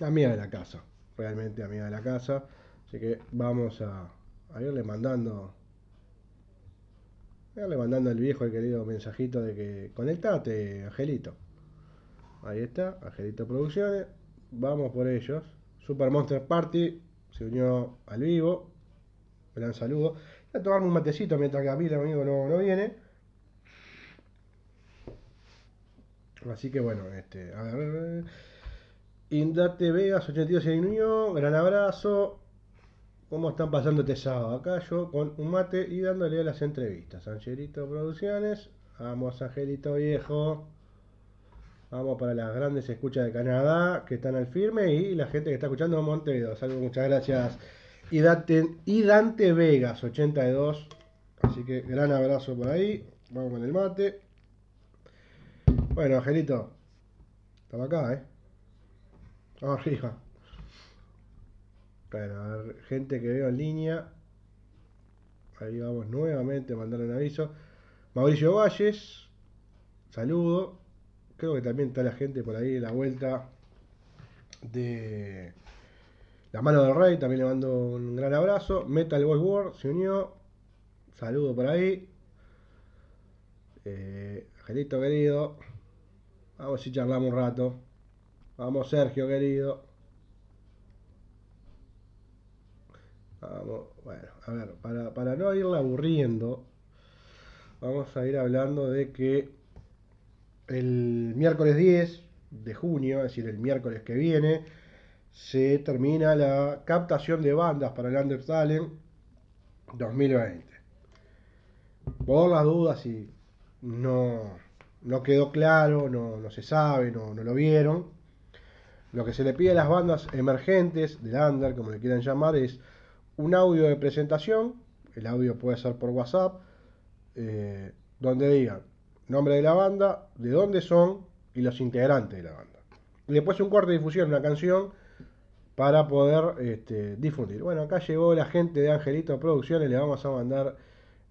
amiga de la casa, realmente amiga de la casa. Así que vamos a, a irle mandando a irle mandando el viejo el querido mensajito de que conectate, Angelito. Ahí está, Angelito Producciones. Vamos por ellos. Super Monster Party se unió al vivo. Gran saludo. Voy a tomarme un matecito mientras que a mí el amigo no, no viene. Así que bueno, este, a ver. Indate Vegas 82 se unió. Gran abrazo. ¿Cómo están pasando este sábado? Acá yo con un mate y dándole a las entrevistas. Angelito Producciones. Vamos, Angelito Viejo. Vamos para las grandes escuchas de Canadá que están al firme y la gente que está escuchando Montevideo. Saludos, muchas gracias. Y Dante, y Dante Vegas 82. Así que gran abrazo por ahí. Vamos con el mate. Bueno, Angelito. Estaba acá, ¿eh? Arriba. Bueno, gente que veo en línea. Ahí vamos nuevamente a mandar un aviso. Mauricio Valles. Saludo. Creo que también está la gente por ahí en la vuelta de La Mano del Rey. También le mando un gran abrazo. Metal Boy World se unió. Saludo por ahí. Eh, Angelito querido. Vamos si charlamos un rato. Vamos Sergio querido. Vamos, bueno, a ver, para, para no irla aburriendo, vamos a ir hablando de que el miércoles 10 de junio, es decir, el miércoles que viene, se termina la captación de bandas para el Undertale 2020. Por las dudas, si no, no quedó claro, no, no se sabe, no, no, lo vieron, lo que se le pide a las bandas emergentes del Under, como le quieran llamar, es un audio de presentación, el audio puede ser por WhatsApp, eh, donde digan nombre de la banda, de dónde son y los integrantes de la banda. Y después un corte de difusión, una canción para poder este, difundir. Bueno, acá llegó la gente de Angelito Producciones, le vamos a mandar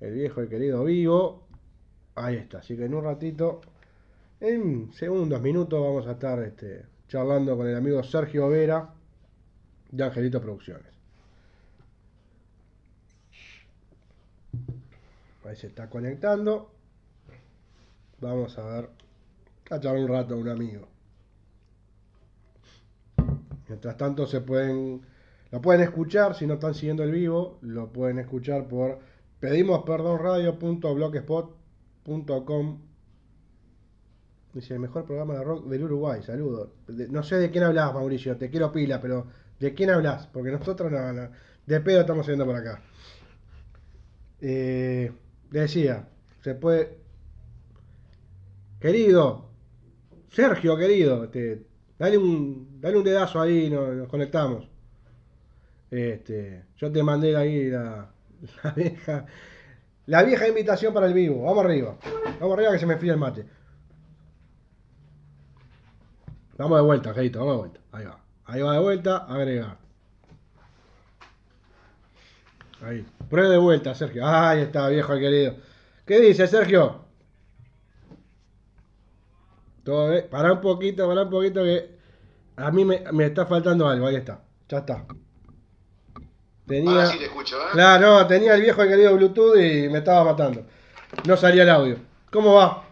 el viejo y querido vivo. Ahí está, así que en un ratito, en segundos, minutos, vamos a estar este, charlando con el amigo Sergio Vera de Angelito Producciones. Ahí se está conectando. Vamos a ver. A echar un rato a un amigo. Mientras tanto se pueden. Lo pueden escuchar si no están siguiendo el vivo. Lo pueden escuchar por pedimos perdón Dice el mejor programa de rock del Uruguay. Saludos. No sé de quién hablas, Mauricio. Te quiero pila, pero ¿de quién hablas? Porque nosotros no, de pedo estamos yendo por acá. Eh, decía, se puede Querido, Sergio, querido, este, dale, un, dale un dedazo ahí, nos, conectamos. Este, yo te mandé ahí la, la, vieja, la vieja invitación para el vivo. Vamos arriba. Vamos arriba que se me fría el mate. Vamos de vuelta, Angelito, vamos de vuelta. Ahí va. Ahí va de vuelta, agregar. Ahí. Prueba de vuelta, Sergio. Ahí está, viejo querido. ¿Qué dice, Sergio? Todo bien. Pará un poquito, pará un poquito que a mí me, me está faltando algo. Ahí está. Ya está. Tenía... Ahora sí te escucho, ¿eh? Claro, no, tenía el viejo querido Bluetooth y me estaba matando. No salía el audio. ¿Cómo va?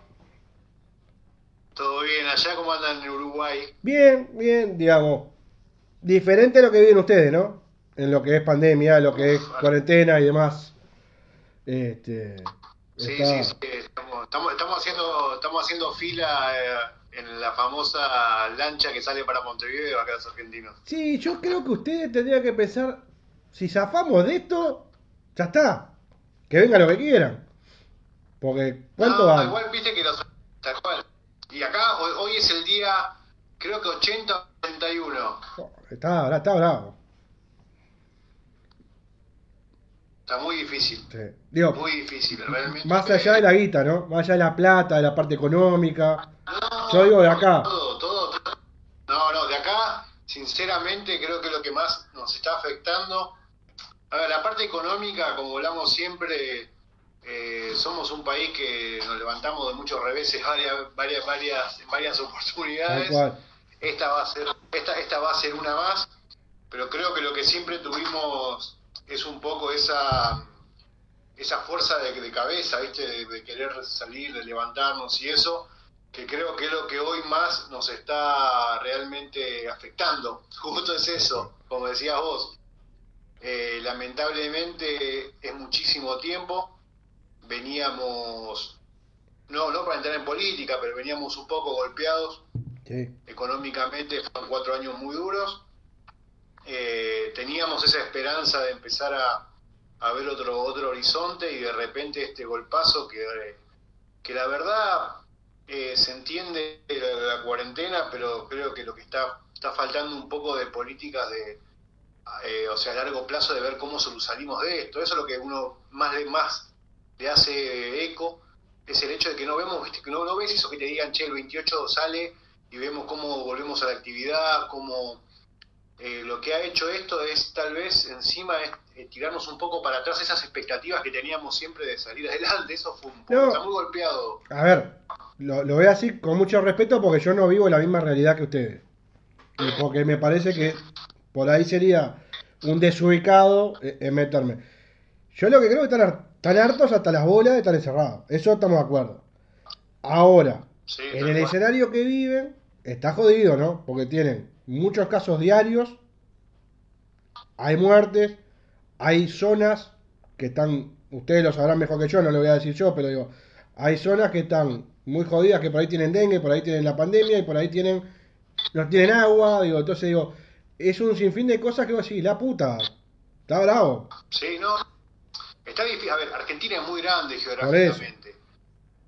Todo bien, allá en Uruguay. Bien, bien, digamos. Diferente a lo que viven ustedes, ¿no? En lo que es pandemia, lo que es cuarentena y demás. Este, Sí, está- sí, sí. Estamos, estamos, estamos haciendo, estamos haciendo fila eh, en la famosa lancha que sale para Montevideo, acá los argentinos. Sí, yo creo que ustedes tendrían que pensar, si zafamos de esto, ya está. Que venga lo que quieran. Porque, ¿cuánto No, van? Igual viste que los. Tal cual. Y acá hoy, hoy es el día, creo que 80 o 81. Oh, Está, está bravo. Está muy difícil. Sí. Digo, Muy difícil, realmente. más allá de la guita, ¿no? Más allá de la plata, de la parte económica. No, Yo digo de acá. Todo, todo, todo. No, no, de acá, sinceramente, creo que lo que más nos está afectando. A ver, la parte económica, como hablamos siempre, eh, somos un país que nos levantamos de muchos reveses varias, varias, varias, varias oportunidades. esta va a ser, esta, esta va a ser una más, pero creo que lo que siempre tuvimos es un poco esa esa fuerza de, cabeza, ¿viste? De, querer salir, de levantarnos y eso, que creo que es lo que hoy más nos está realmente afectando. Justo es eso, como decías vos. Eh, lamentablemente es muchísimo tiempo. Veníamos, no, no para entrar en política, pero veníamos un poco golpeados. Económicamente fueron cuatro años muy duros. Eh, teníamos esa esperanza de empezar a, a ver otro, otro horizonte y de repente este golpazo que, que la verdad eh, se entiende la, la, cuarentena, pero creo que lo que está, está faltando un poco de políticas de, eh, o sea, a largo plazo de ver cómo salimos de esto. Eso es lo que uno más más le hace eco, es el hecho de que no vemos, que no, no ves eso que te digan, che, el 28 sale y vemos cómo volvemos a la actividad, cómo eh, lo que ha hecho esto es tal vez encima es eh, tirarnos un poco para atrás esas expectativas que teníamos siempre de salir adelante. Eso fue un poco, está muy golpeado. A ver, lo, lo veo así con mucho respeto porque yo no vivo la misma realidad que ustedes. Porque me parece que por ahí sería un desubicado eh, en meterme. Yo lo que creo que están, están hartos hasta las bolas de estar encerrados. Eso estamos de acuerdo. Ahora, en el escenario que viven, está jodido, ¿no? Porque tienen muchos casos diarios, hay muertes, hay zonas que están, ustedes lo sabrán mejor que yo, no lo voy a decir yo, pero digo, hay zonas que están muy jodidas, que por ahí tienen dengue, por ahí tienen la pandemia y por ahí tienen, no tienen agua, digo, entonces digo, es un sinfín de cosas que vos decís, la puta, está bravo. Sí, no, está difícil, a ver, Argentina es muy grande geográficamente,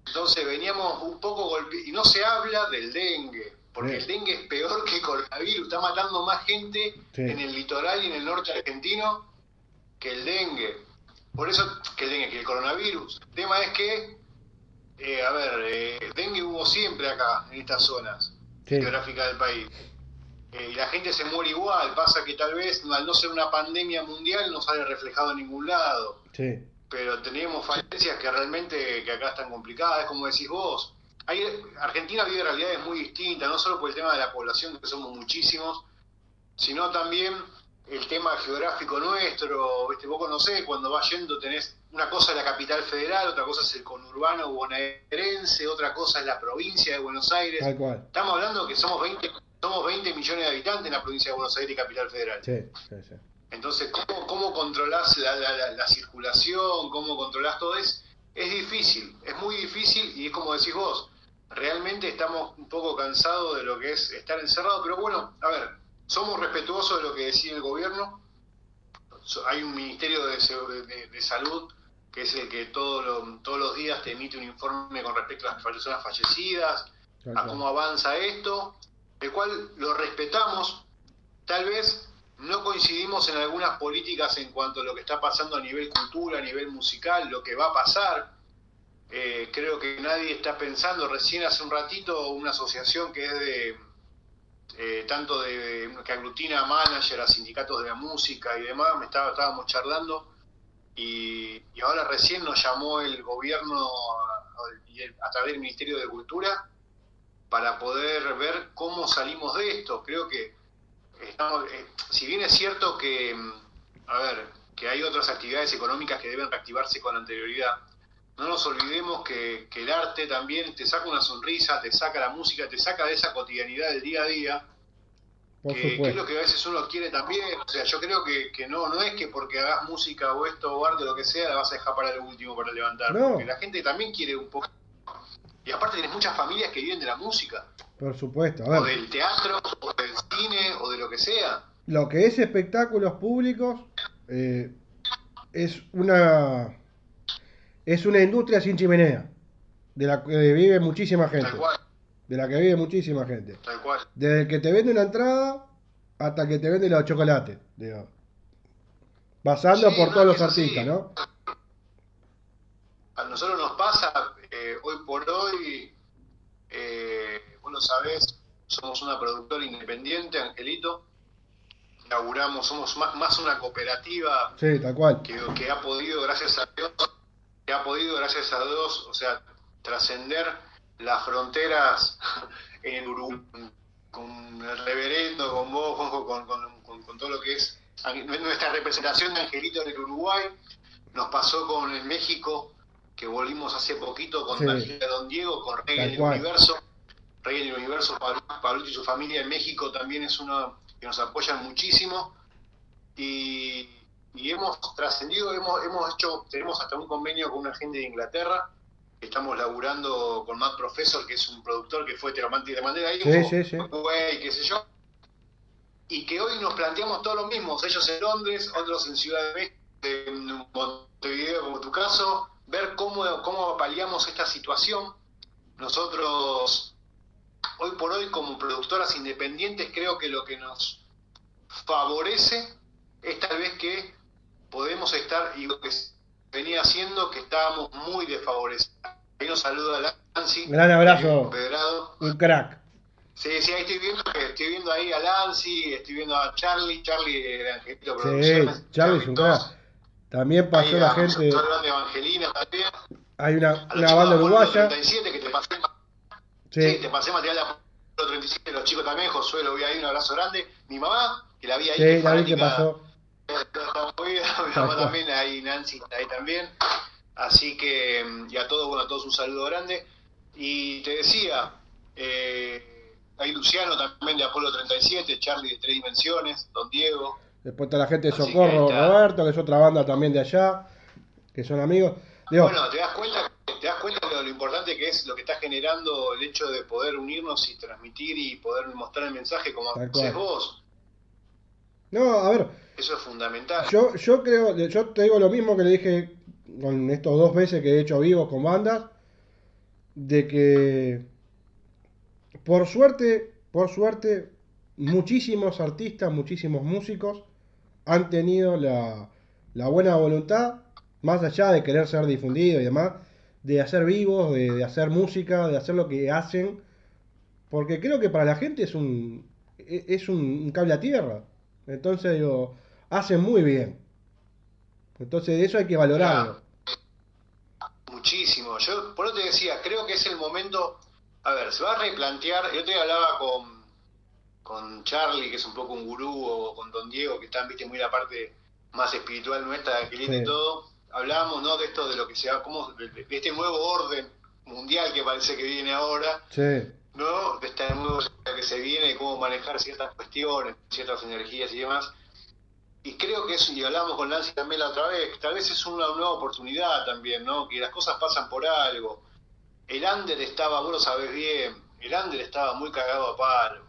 entonces veníamos un poco golpeados, y no se habla del dengue, porque el dengue es peor que el coronavirus, está matando más gente en el litoral y en el norte argentino que el dengue. Por eso, que el dengue, que el coronavirus. El tema es que, eh, a ver, eh, dengue hubo siempre acá, en estas zonas geográficas del país. Eh, y la gente se muere igual, pasa que tal vez al no ser una pandemia mundial no sale reflejado en ningún lado. Pero tenemos falencias que realmente que acá están complicadas, como decís vos Argentina vive realidades muy distintas, no solo por el tema de la población, que somos muchísimos, sino también el tema geográfico nuestro, ¿viste? vos conocés, cuando vas yendo tenés una cosa es la capital federal, otra cosa es el conurbano bonaerense, otra cosa es la provincia de Buenos Aires. Estamos hablando que somos 20, somos 20 millones de habitantes en la provincia de Buenos Aires y capital federal. Entonces, ¿cómo, cómo controlás la, la, circulación? ¿Cómo controlás todo? Es, es difícil, es muy difícil y es como decís vos, realmente estamos un poco cansados de lo que es estar encerrado, pero bueno, a ver, somos respetuosos de lo que decide el gobierno. Hay un Ministerio de, Salud que es el que todo todos los días te emite un informe con respecto a las personas fallecidas, a cómo avanza esto, el cual lo respetamos. Tal vez no coincidimos en algunas políticas en cuanto a lo que está pasando a nivel cultura, a nivel musical, lo que va a pasar, eh, creo que nadie está pensando, recién hace un ratito una asociación que es de, eh, tanto de, que aglutina a managers, a sindicatos de la música y demás, me estaba, estábamos charlando y, ahora recién nos llamó el gobierno a, través del Ministerio de Cultura para poder ver cómo salimos de esto. Creo que estamos, eh, si bien es cierto que, a ver, que hay otras actividades económicas que deben reactivarse con anterioridad, no nos olvidemos que, el arte también te saca una sonrisa, te saca la música, te saca de esa cotidianidad del día a día, que, es lo que a veces uno quiere también. O sea, yo creo que, no, no es que porque hagas música o esto o arte o lo que sea, la vas a dejar para el último para levantar. Porque la gente también quiere un poco. Y aparte tienes muchas familias que viven de la música. Por supuesto. O del teatro, o del cine, o de lo que sea. Lo que es espectáculos públicos eh, es una es una industria sin chimenea, de la que vive muchísima gente. De la que vive muchísima gente. Tal cual. Desde que te vende una entrada hasta que te vende los chocolates, digo. Pasando por todos los artistas, ¿no? A nosotros nos pasa, eh, hoy por hoy, eh, vos lo sabés, somos una productora independiente, Angelito. Inauguramos, somos más, más una cooperativa sí, tal cual. Que, que ha podido, gracias a Dios, que ha podido, gracias a Dios, o sea, trascender las fronteras en Uruguay, con el reverendo, con vos, con, con, con, todo lo que es nuestra representación de Angelito del Uruguay. Nos pasó con el México, que volvimos hace poquito con sí. Don Diego, con Rey en el Universo. Rey en el Universo, Pablo y su familia en México también es uno que nos apoyan muchísimo. Y, y hemos trascendido, hemos, hemos hecho, tenemos hasta un convenio con una gente de Inglaterra estamos laburando con Matt Professor, que es un productor que fue Teromante de manera ahí, sí, sí, qué sé yo, y que hoy nos planteamos todos los mismos, ellos en Londres, otros en Ciudad de México, en Montevideo como tu caso, ver cómo, cómo paliamos esta situación. Nosotros, hoy por hoy, como productoras independientes, creo que lo que nos favorece es tal vez que podemos estar, y lo que venía haciendo, que estábamos muy desfavorecidos Ahí nos saluda Lancy. Gran abrazo. Un crack. Sí, sí, ahí estoy viendo, estoy viendo ahí a Lancy, estoy viendo a Charlie, Charlie de Angelito Sí, Charlie es un crack. También pasó la gente. De Evangelina también. Hay una, una banda uruguaya. 37 que te pasé, sí. sí. te pasé material de 37, los chicos también, Josué lo vi ahí, un abrazo grande. Mi mamá, que la vi ahí. Sí, la vi que pasó. Mi mamá también, ahí Nancy, ahí también. Así que, y a todos, bueno, a todos un saludo grande. Y te decía, eh, hay Luciano también de Apolo 37, Charlie de Tres Dimensiones, Don Diego. Después está la gente de Socorro, Roberto, que es otra banda también de allá, que son amigos. Bueno, te das cuenta te das cuenta de lo importante que es lo que está generando el hecho de poder unirnos y transmitir y poder mostrar el mensaje como haces vos. No, a ver. Eso es fundamental. Yo, yo creo, yo te digo lo mismo que le dije con estos dos veces que he hecho vivos con bandas, de que por suerte, por suerte, muchísimos artistas, muchísimos músicos han tenido la, la buena voluntad, más allá de querer ser difundido y demás, de hacer vivos, de, hacer música, de hacer lo que hacen, porque creo que para la gente es un, es un, cable a tierra. Entonces, digo, hacen muy bien. Entonces, eso hay que valorarlo muchísimo. Yo por eso te decía, creo que es el momento, a ver, se va a replantear, yo te hablaba con, con Charlie, que es un poco un gurú, o con Don Diego, que están, viste, muy la parte más espiritual nuestra, que viene todo, hablábamos, ¿no? De esto, de lo que se como, de, este nuevo orden mundial que parece que viene ahora, ¿no? De esta nueva que se viene, de cómo manejar ciertas cuestiones, ciertas energías y demás y creo que eso, y hablamos con Nancy también la otra vez, tal vez es una nueva oportunidad también, ¿no? Que las cosas pasan por algo. El Ander estaba, vos lo sabés bien, el Ander estaba muy cagado a palo,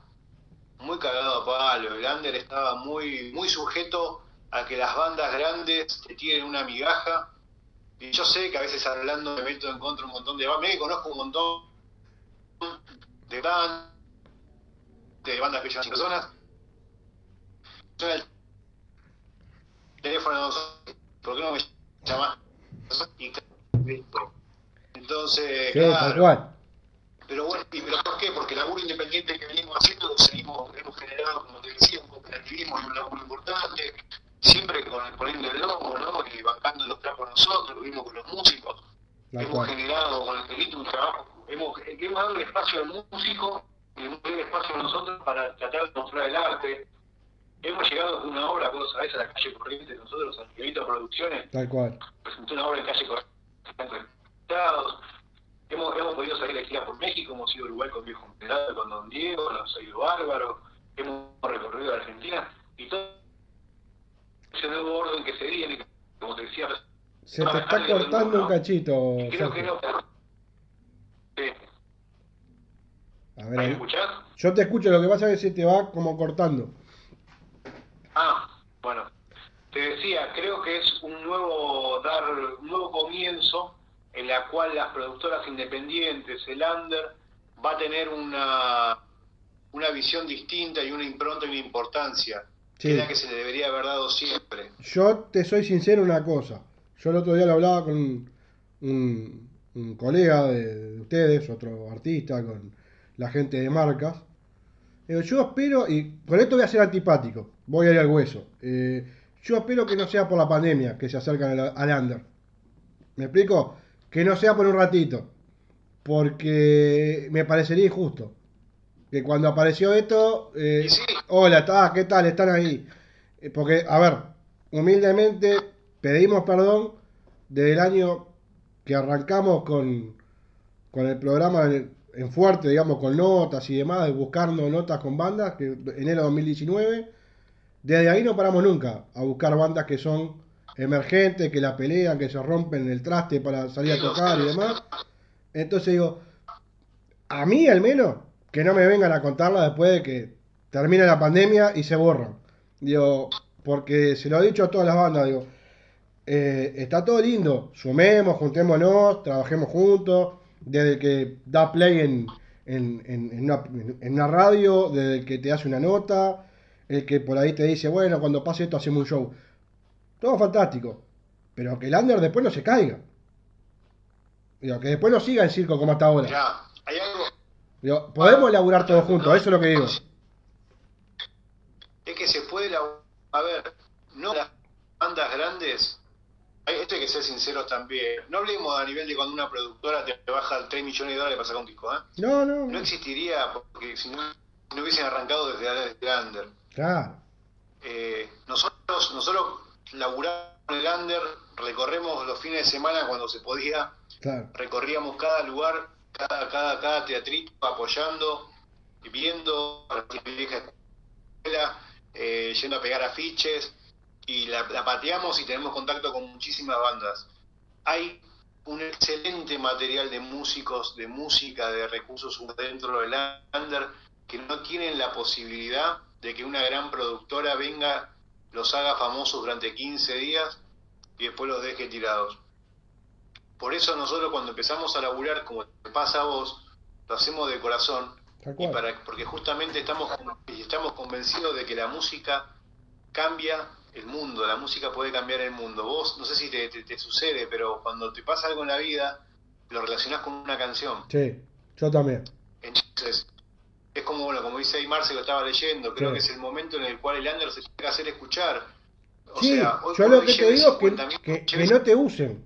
muy cagado a palo, el Ander estaba muy, muy sujeto a que las bandas grandes te tienen una migaja, y yo sé que a veces hablando me meto en contra un montón de bandas, me conozco un montón de bandas, de bandas que llevan personas, teléfono, ¿por qué no me llamas? Entonces, claro. Pero bueno, ¿y pero por qué? Porque el laburo independiente que venimos haciendo lo seguimos, hemos generado, como te decía, un cooperativismo y un laburo importante, siempre con, el lomo, ¿no? Y bancando los trapos nosotros, lo mismo con los músicos. hemos generado con el delito un trabajo, hemos, hemos dado el espacio al músico y hemos dado el espacio a nosotros para tratar de mostrar el arte, hemos llegado con una obra, vos sabés, a la calle Corriente, nosotros, Angelito Producciones. Tal cual. Presentó una obra en calle Corriente. Hemos, hemos podido salir de gira por México, hemos ido a Uruguay con Viejo con Don Diego, hemos ido Bárbaro, hemos recorrido Argentina y todo ese nuevo orden que se viene, como te decía. Se te está cortando un cachito. Creo que no. Sí. A ver, ¿Me escuchás? Yo te escucho, lo que pasa es que se te va como cortando. Ah, bueno. Te decía, creo que es un nuevo dar un nuevo comienzo en la cual las productoras independientes, el under, va a tener una, una visión distinta y una impronta y una importancia. Que es la que se le debería haber dado siempre. Yo te soy sincero una cosa. Yo el otro día lo hablaba con un, un colega de, ustedes, otro artista, con la gente de marcas. yo espero, y con esto voy a ser antipático, voy a ir al hueso. Eh, yo espero que no sea por la pandemia que se acercan al, al under. ¿Me explico? Que no sea por un ratito. Porque me parecería injusto. Que cuando apareció esto, eh, hola, está, ¿qué tal? Están ahí. Eh, porque, a ver, humildemente pedimos perdón desde el año que arrancamos con, con el programa en, fuerte, digamos, con notas y demás, buscando notas con bandas, que enero de 2019. Desde ahí no paramos nunca a buscar bandas que son emergentes, que la pelean, que se rompen el traste para salir a tocar y demás. Entonces digo, a mí al menos, que no me vengan a contarla después de que termine la pandemia y se borran. Digo, porque se lo he dicho a todas las bandas, digo, eh, está todo lindo, sumemos, juntémonos, trabajemos juntos, desde que da play en, en, en, una, en, radio, desde que te hace una nota, el que por ahí te dice, bueno, cuando pase esto hacemos un show. Todo fantástico. Pero que el under después no se caiga. Digo, que después no siga el circo como hasta ahora. Ya, hay algo. Digo, podemos laburar todos juntos, eso es lo que digo. Es que se puede laburar. A ver, no las bandas grandes. Esto hay que ser sinceros también. No hablemos a nivel de cuando una productora te baja 3 millones de dólares para sacar un disco, ¿eh? No, no. No existiría porque si no, no hubiesen arrancado desde, desde under. Claro. Eh, nosotros, nosotros laburamos en el under, recorremos los fines de semana cuando se podía, recorríamos cada lugar, cada, cada, cada teatrito apoyando, viendo la vieja escuela, eh, yendo a pegar afiches y la, pateamos y tenemos contacto con muchísimas bandas. Hay un excelente material de músicos, de música, de recursos dentro del under que no tienen la posibilidad de que una gran productora venga los haga famosos durante 15 días y después los deje tirados. Por eso nosotros cuando empezamos a laburar, como te pasa a vos, lo hacemos de corazón, y para, porque justamente estamos, estamos convencidos de que la música cambia el mundo, la música puede cambiar el mundo. Vos, no sé si te, te, sucede, pero cuando te pasa algo en la vida, lo relacionás con una canción. Sí, yo también. Entonces, es como, bueno, como dice ahí Marce, lo estaba leyendo, creo que es el momento en el cual el under se tiene que hacer escuchar. O sí, sea, yo lo que te digo es que, que, no te usen.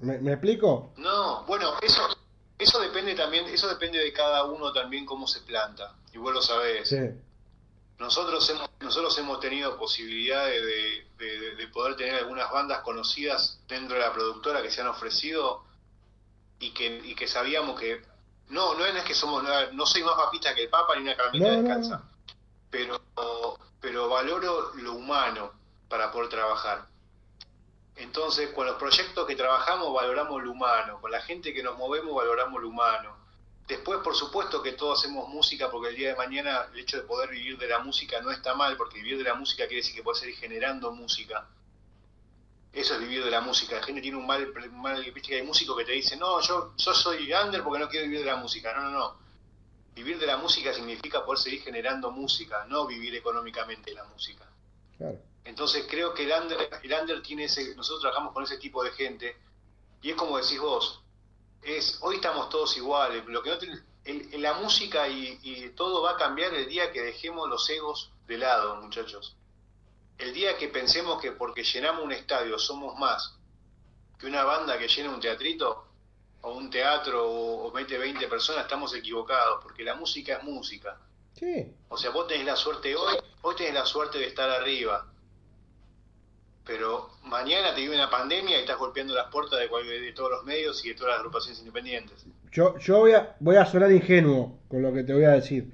¿Me, explico? No, bueno, eso eso depende también, eso depende de cada uno también cómo se planta, y vos lo sabés. Sí. Nosotros hemos, nosotros hemos tenido posibilidades de, de, poder tener algunas bandas conocidas dentro de la productora que se han ofrecido y que, y que sabíamos que no, no es que somos, no soy más papista que el Papa ni una caramita descansa, pero, pero valoro lo humano para poder trabajar. Entonces, con los proyectos que trabajamos valoramos lo humano, con la gente que nos movemos valoramos lo humano. Después, por supuesto que todos hacemos música porque el día de mañana el hecho de poder vivir de la música no está mal, porque vivir de la música quiere decir que puedes seguir generando música. Eso es vivir de la música. La gente tiene un mal, mal viste que hay músicos que te dicen, no, yo, yo soy under porque no quiero vivir de la música. No, no, no. Vivir de la música significa poder seguir generando música, no vivir económicamente la música. Entonces creo que el under, el under tiene ese, nosotros trabajamos con ese tipo de gente y es como decís vos, es hoy estamos todos iguales, lo que no la música y, y todo va a cambiar el día que dejemos los egos de lado, muchachos el día que pensemos que porque llenamos un estadio somos más que una banda que llena un teatrito o un teatro o, mete 20 personas, estamos equivocados, porque la música es música. Sí. O sea, vos tenés la suerte hoy, hoy tenés la suerte de estar arriba. Pero mañana te vive una pandemia y estás golpeando las puertas de, de todos los medios y de todas las agrupaciones independientes. Yo, yo voy, a, voy a sonar ingenuo con lo que te voy a decir.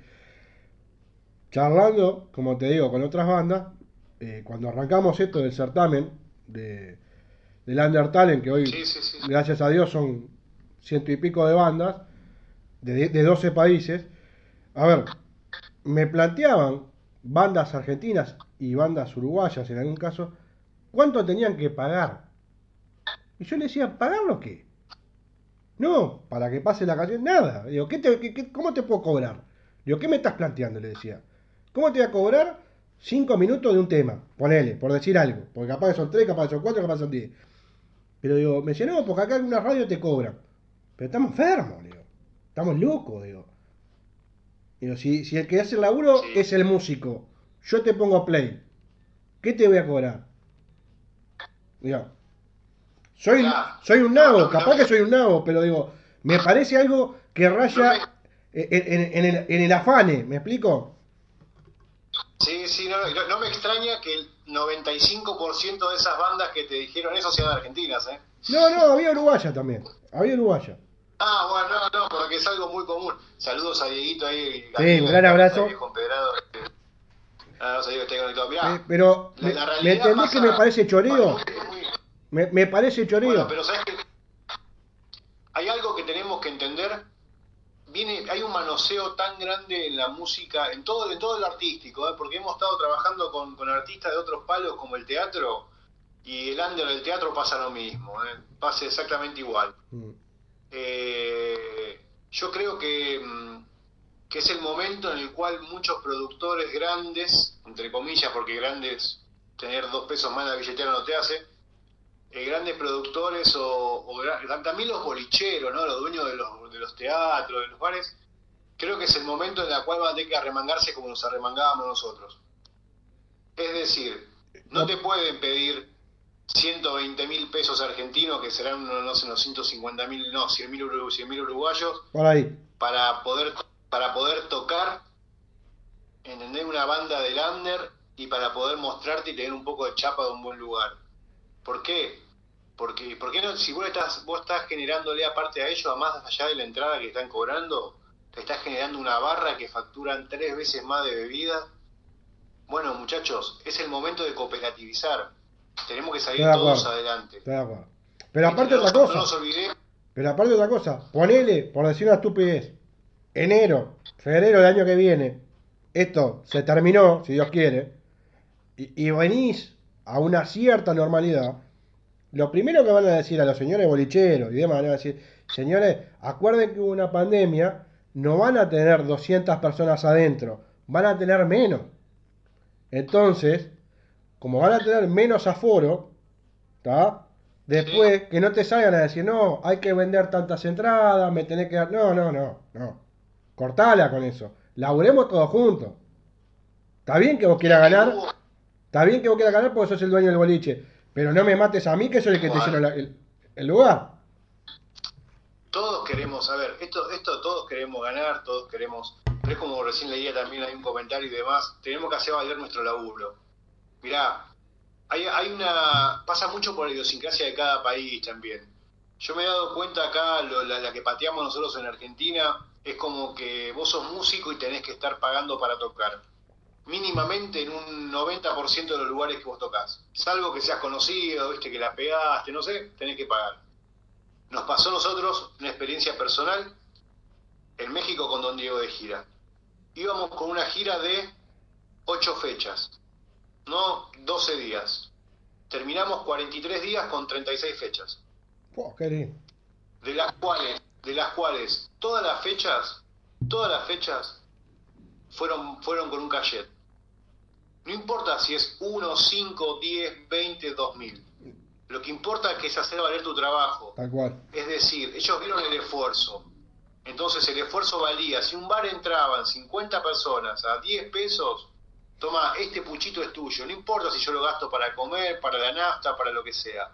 Charlando, como te digo, con otras bandas, eh, cuando arrancamos esto del certamen de, del Undertale, que hoy, gracias a Dios, son ciento y pico de bandas de, de 12 países, a ver, me planteaban bandas argentinas y bandas uruguayas en algún caso, ¿cuánto tenían que pagar? Y yo le decía, ¿pagar lo qué? No, para que pase la canción, nada. Digo, ¿qué te, ¿cómo te puedo cobrar? Digo, ¿qué me estás planteando? Le decía. ¿Cómo te voy a cobrar Cinco minutos de un tema, ponele, por decir algo. Porque capaz que son tres, capaz que son cuatro, capaz que son diez. Pero digo, mencionemos porque acá en una radio te cobran. Pero estamos enfermos, digo. Estamos locos, digo. Digo, si, si el que hace el laburo es el músico, yo te pongo play. ¿Qué te voy a cobrar? Soy, soy un nabo, capaz que soy un nabo, pero digo, me parece algo que raya en, el, en el afane, ¿me explico? Sí, sí, no, no, me extraña que el 95% de esas bandas que te dijeron eso sean argentinas, ¿eh? No, no, había uruguaya también, había uruguaya. Ah, bueno, no, no, porque es algo muy común. Saludos a Dieguito ahí. Sí, un gran abrazo. Ah, no sé, que conectado. Mirá, eh, pero, ¿me, ¿me entendés que me parece choreo? Me, me parece choreo. Bueno, pero ¿sabes qué? Hay algo que tenemos que entender viene, hay un manoseo tan grande en la música, en todo, en todo el artístico, ¿eh? porque hemos estado trabajando con, artistas de otros palos como el teatro, y el under del teatro pasa lo mismo, ¿eh? pasa exactamente igual. Mm. Eh, yo creo que, mm, que es el momento en el cual muchos productores grandes, entre comillas, porque grandes, tener dos pesos más en la billetera no te hace, eh, grandes productores o, también los bolicheros, ¿no? los dueños de los, de los teatros, de los bares, creo que es el momento en el cual van a tener que arremangarse como nos arremangábamos nosotros. Es decir, no te pueden pedir 120 mil pesos argentinos, que serán, no sé, unos 150 mil, no, 100 mil uruguayos, para poder para poder tocar, entender una banda de lander y para poder mostrarte y tener un poco de chapa de un buen lugar. ¿Por qué? Porque, ¿por qué no? Si vos estás, vos estás generándole aparte a ellos, a más allá de la entrada que están cobrando, te estás generando una barra que facturan tres veces más de bebida. Bueno, muchachos, es el momento de cooperativizar. Tenemos que salir todos adelante. Pero aparte de otra cosa. No nos Pero aparte otra cosa, ponele, por decir una estupidez, enero, febrero del año que viene, esto se terminó, si Dios quiere, y, y venís a una cierta normalidad, lo primero que van a decir a los señores bolicheros y demás, van a decir, señores, acuerden que hubo una pandemia, no van a tener 200 personas adentro, van a tener menos. Entonces, como van a tener menos aforo, ¿está? Después, que no te salgan a decir, no, hay que vender tantas entradas, me tenés que dar... No, no, no, no. Cortala con eso. Laburemos todos juntos. Está bien que vos quieras ganar. Está bien que vos quieras ganar porque sos el dueño del boliche. Pero no me mates a mí, que soy el que te hicieron el, lugar. Todos queremos, a ver, esto, esto todos queremos ganar, todos queremos. Pero es como recién leía también hay un comentario y demás. Tenemos que hacer valer nuestro laburo. Mirá, hay, hay una. pasa mucho por la idiosincrasia de cada país también. Yo me he dado cuenta acá, la, la que pateamos nosotros en Argentina, es como que vos sos músico y tenés que estar pagando para tocar mínimamente en un 90% de los lugares que vos tocas. Salvo que seas conocido, viste que la pegaste, no sé, tenés que pagar. Nos pasó a nosotros una experiencia personal en México con Don Diego de gira. Íbamos con una gira de 8 fechas, no 12 días. Terminamos 43 días con 36 fechas. de las cuales, de las cuales todas las fechas, todas las fechas fueron, fueron con un cachet. No importa si es 1, 5, 10, 20, 2000. Lo que importa es hacer valer tu trabajo. Tal cual. Es decir, ellos vieron el esfuerzo. Entonces el esfuerzo valía. Si un bar entraban 50 personas a 10 pesos, toma, este puchito es tuyo. No importa si yo lo gasto para comer, para la nafta, para lo que sea.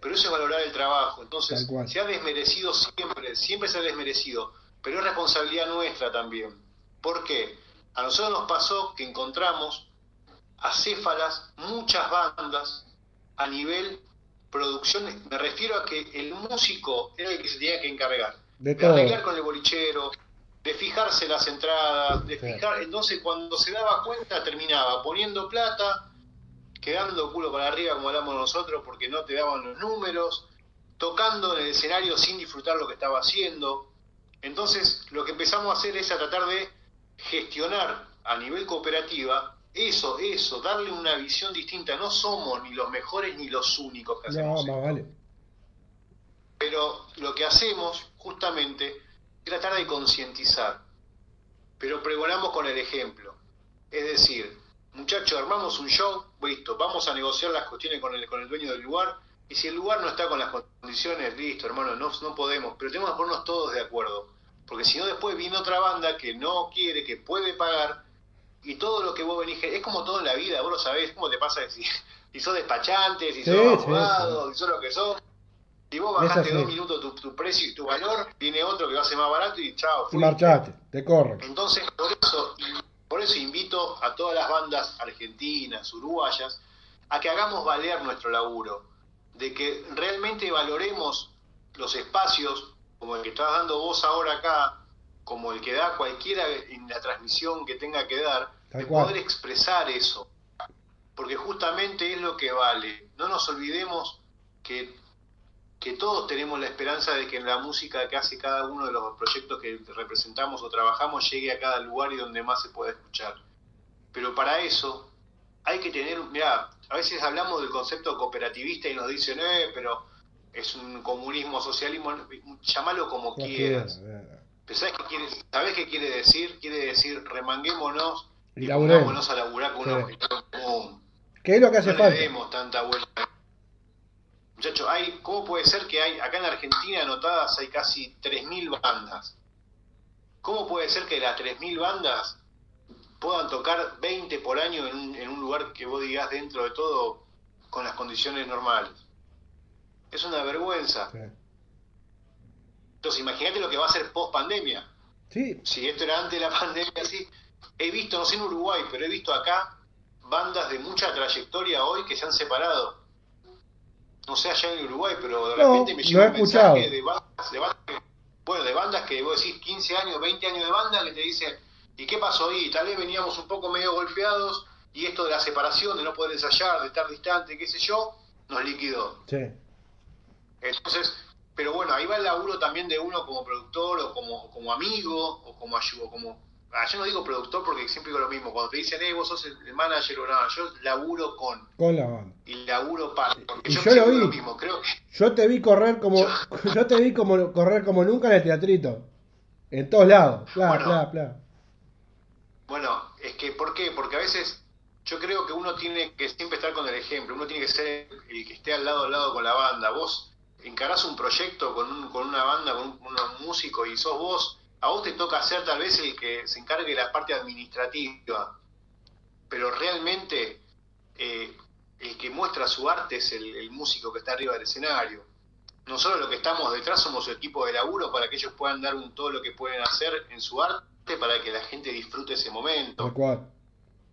Pero eso es valorar el trabajo. Entonces, se ha desmerecido siempre, siempre se ha desmerecido. Pero es responsabilidad nuestra también. ¿Por qué? A nosotros nos pasó que encontramos acéfalas, muchas bandas a nivel producción. Me refiero a que el músico era el que se tenía que encargar de, arreglar con el bolichero, de fijarse las entradas, de fijar. Entonces, cuando se daba cuenta, terminaba poniendo plata, quedando culo para arriba, como hablamos nosotros, porque no te daban los números, tocando en el escenario sin disfrutar lo que estaba haciendo. Entonces, lo que empezamos a hacer es a tratar de gestionar a nivel cooperativa eso, eso, darle una visión distinta. No somos ni los mejores ni los únicos que hacemos. No, vale. Pero lo que hacemos justamente es tratar de concientizar. Pero pregonamos con el ejemplo. Es decir, muchachos, armamos un show, listo, vamos a negociar las cuestiones con el, con el dueño del lugar. Y si el lugar no está con las condiciones, listo, hermano, no, no podemos. Pero tenemos que ponernos todos de acuerdo. Porque si no, después viene otra banda que no quiere, que puede pagar y todo lo que vos venís, es como todo en la vida, vos lo sabés, cómo te pasa si, si sos despachante, si sos abogado, si sos lo que sos. Si vos bajaste dos minutos tu, tu, precio y tu valor, viene otro que va a ser más barato y chao. Y marchaste, te corre. Entonces, por eso, por eso invito a todas las bandas argentinas, uruguayas, a que hagamos valer nuestro laburo, de que realmente valoremos los espacios como el que estás dando vos ahora acá, como el que da cualquiera en la transmisión que tenga que dar, de poder expresar eso, porque justamente es lo que vale. No nos olvidemos que que todos tenemos la esperanza de que en la música que hace cada uno de los proyectos que representamos o trabajamos llegue a cada lugar y donde más se pueda escuchar. Pero para eso hay que tener, mira, a veces hablamos del concepto cooperativista y nos dicen, eh, pero es un comunismo, socialismo, llámalo como quieras. ¿sabes qué, quiere, ¿Sabés qué quiere decir? Quiere decir remanguémonos y, y pongámonos a laburar con común. ¿Qué es lo que hace no falta? Le demos tanta vuelta Muchachos, hay, ¿cómo puede ser que hay, acá en Argentina anotadas hay casi 3.000 bandas? ¿Cómo puede ser que de las 3.000 bandas puedan tocar 20 por año en un, en un lugar que vos digas dentro de todo con las condiciones normales? Es una vergüenza. Entonces, imagínate lo que va a ser post pandemia. Sí. Si esto era antes de la pandemia, sí. He visto, no sé en Uruguay, pero he visto acá bandas de mucha trayectoria hoy que se han separado no sé allá en Uruguay, pero de repente me llega un mensaje de bandas, de bandas, que, bueno, de bandas que vos decís 15 años, 20 años de banda que te dicen, ¿y qué pasó ahí? Tal vez veníamos un poco medio golpeados y esto de la separación, de no poder ensayar, de estar distante, qué sé yo, nos liquidó. Sí. Entonces, pero bueno, ahí va el laburo también de uno como productor o como, como amigo o como ayudo, como Ah, yo no digo productor porque siempre digo lo mismo. Cuando te dicen, eh, vos sos el, manager o nada, yo laburo con. Con la banda. Y laburo para. Porque yo, lo vi. Lo mismo, creo que... Yo te vi correr como. Yo... te vi como correr como nunca en el teatrito. En todos lados. bueno, Bueno, es que, ¿por qué? Porque a veces yo creo que uno tiene que siempre estar con el ejemplo. Uno tiene que ser el que esté al lado al lado con la banda. Vos encarás un proyecto con, un, con una banda, con un, un músico y sos vos a vos te toca ser tal vez el que se encargue de la parte administrativa, pero realmente eh, el que muestra su arte es el, músico que está arriba del escenario. Nosotros los que estamos detrás somos el equipo de laburo para que ellos puedan dar un, todo lo que pueden hacer en su arte para que la gente disfrute ese momento.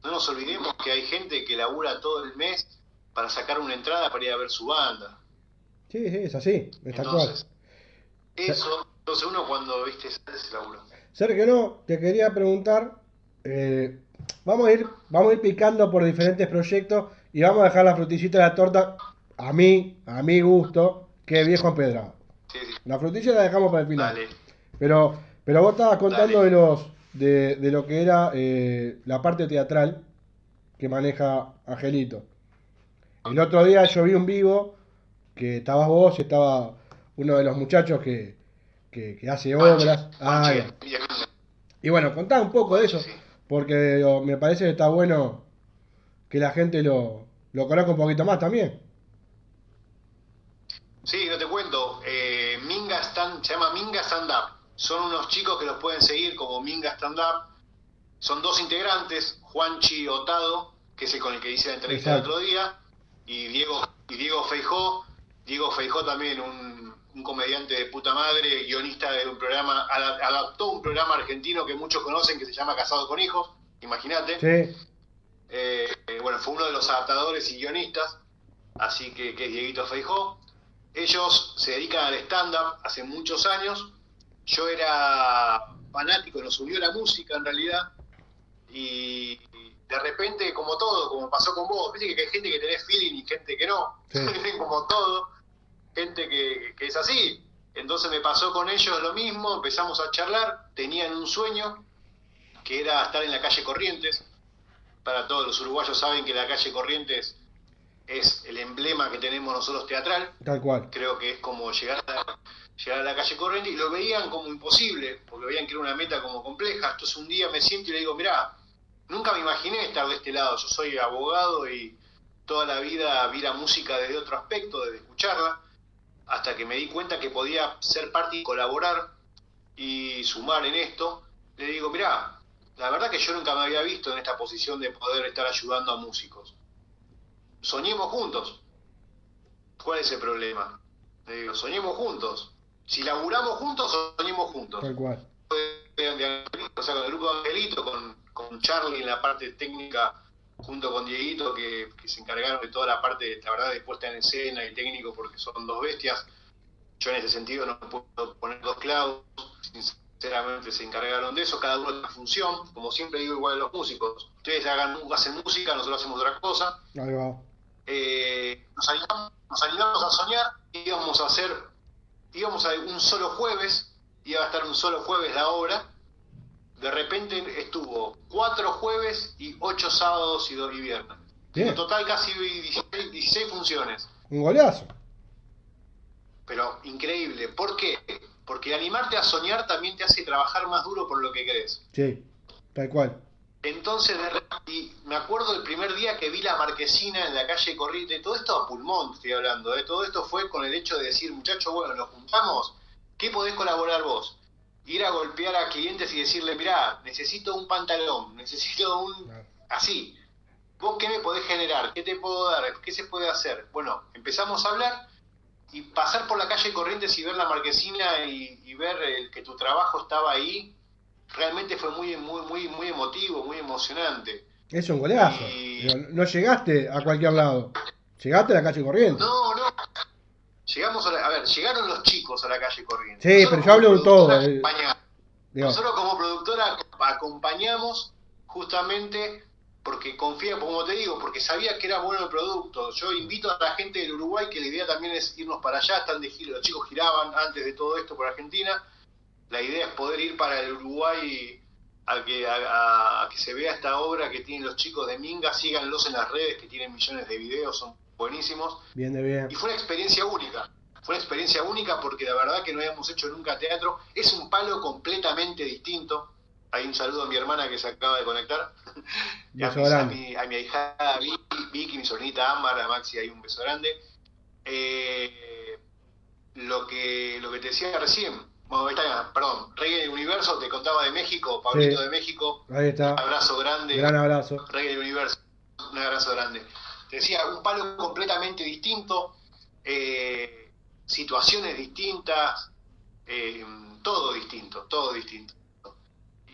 No nos olvidemos que hay gente que labura todo el mes para sacar una entrada para ir a ver su banda. Sí, sí, es así, está Entonces, Eso entonces uno cuando, viste, ese laburo. Sergio, no, te quería preguntar, eh, vamos a ir vamos a ir picando por diferentes proyectos y vamos a dejar la frutillita de la torta a mí, a mi gusto, que viejo empedrado. Sí, sí. La frutilla la dejamos para el final. Pero, pero vos estabas contando de los de, de, lo que era eh, la parte teatral que maneja Angelito. El otro día yo vi un vivo que estabas vos y estaba uno de los muchachos que, que, hace obras. Ah, y bueno, contá un poco de eso, porque me parece que está bueno que la gente lo, lo conozca un poquito más también. Sí, no te cuento. Eh, Minga Stand, se llama Minga Stand Up. Son unos chicos que los pueden seguir como Minga Stand Up. Son dos integrantes, Juanchi Otado, que es el con el que hice la entrevista el otro día, y Diego, y Diego Feijó. Diego Feijó también, un un comediante de puta madre, guionista de un programa, adaptó un programa argentino que muchos conocen que se llama Casado con Hijos, imagínate. Sí. Eh, bueno, fue uno de los adaptadores y guionistas, así que, que es Dieguito Feijó. Ellos se dedican al stand-up hace muchos años. Yo era fanático, nos unió la música en realidad, y de repente, como todo, como pasó con vos, viste que hay gente que tenés feeling y gente que no, como todo gente que, es así. Entonces me pasó con ellos lo mismo, empezamos a charlar, tenían un sueño que era estar en la calle Corrientes. Para todos los uruguayos saben que la calle Corrientes es el emblema que tenemos nosotros teatral. Tal cual. Creo que es como llegar a, llegar a la calle Corrientes y lo veían como imposible, porque veían que era una meta como compleja. Entonces un día me siento y le digo, mirá, nunca me imaginé estar de este lado. Yo soy abogado y toda la vida vi la música desde otro aspecto, desde escucharla hasta que me di cuenta que podía ser parte y colaborar y sumar en esto, le digo, mirá, la verdad que yo nunca me había visto en esta posición de poder estar ayudando a músicos. Soñemos juntos. ¿Cuál es el problema? Le digo, soñemos juntos. Si laburamos juntos, soñemos juntos. Tal cual. O sea, con el grupo de Angelito, con, con Charlie en la parte técnica, junto con Dieguito, que, que, se encargaron de toda la parte, la verdad, de puesta en escena y técnico, porque son dos bestias. Yo en ese sentido no puedo poner dos clavos, sinceramente se encargaron de eso, cada uno tiene una función, como siempre digo igual a los músicos. Ustedes hagan, hacen música, nosotros hacemos otra cosa. Ahí va. Eh, nos, animamos, nos animamos a soñar, íbamos a hacer, íbamos a un solo jueves, iba a estar un solo jueves la obra, de repente estuvo cuatro jueves y ocho sábados y dos y viernes. En total casi 16, 16 funciones. Un goleazo. Pero increíble. ¿Por qué? Porque animarte a soñar también te hace trabajar más duro por lo que crees. Sí, tal cual. Entonces, y me acuerdo el primer día que vi la marquesina en la calle Corriente, todo esto a pulmón estoy hablando, ¿eh? todo esto fue con el hecho de decir, muchachos, bueno, nos juntamos, ¿qué podés colaborar vos? Ir a golpear a clientes y decirle, mirá, necesito un pantalón, necesito un... así. ¿Vos qué me podés generar? ¿Qué te puedo dar? ¿Qué se puede hacer? Bueno, empezamos a hablar y pasar por la calle Corrientes y ver la marquesina y, ver el, que tu trabajo estaba ahí, realmente fue muy, muy, muy, muy emotivo, muy emocionante. Es un goleazo. No llegaste a cualquier lado. Llegaste a la calle Corrientes. No, no. Llegamos a, a ver, llegaron los chicos a la calle Corrientes. Sí, pero yo hablo de todo. Eh. Nosotros como productora acompañamos justamente porque confía, como te digo, porque sabía que era bueno el producto. Yo invito a la gente del Uruguay que la idea también es irnos para allá, están de giro, los chicos giraban antes de todo esto por Argentina. La idea es poder ir para el Uruguay a que, a, que se vea esta obra que tienen los chicos de Minga, síganlos en las redes que tienen millones de videos, son buenísimos. Bien de bien. Y fue una experiencia única. Fue una experiencia única porque la verdad que no habíamos hecho nunca teatro. Es un palo completamente distinto hay un saludo a mi hermana que se acaba de conectar. a, mi, a, mi, hija Vicky, mi sobrinita Ámbar, a Maxi hay un beso grande. Eh, lo que lo que te decía recién, bueno, está, perdón, Rey del Universo, te contaba de México, Pablito de México. Ahí está. Un abrazo grande. Gran abrazo. Rey del Universo, un abrazo grande. Te decía, un palo completamente distinto, eh, situaciones distintas, eh, todo distinto, todo distinto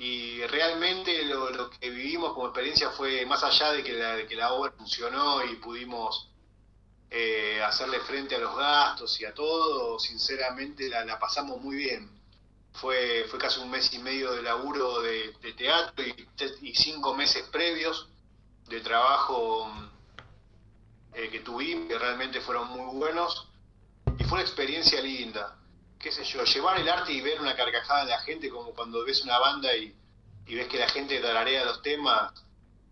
y realmente lo, que vivimos como experiencia fue más allá de que la, que la obra funcionó y pudimos eh, hacerle frente a los gastos y a todo, sinceramente la, pasamos muy bien. Fue, fue casi un mes y medio de laburo de, teatro y, cinco meses previos de trabajo eh, que tuvimos, que realmente fueron muy buenos, y fue una experiencia linda qué sé yo, llevar el arte y ver una carcajada en la gente, como cuando ves una banda y, ves que la gente tararea los temas,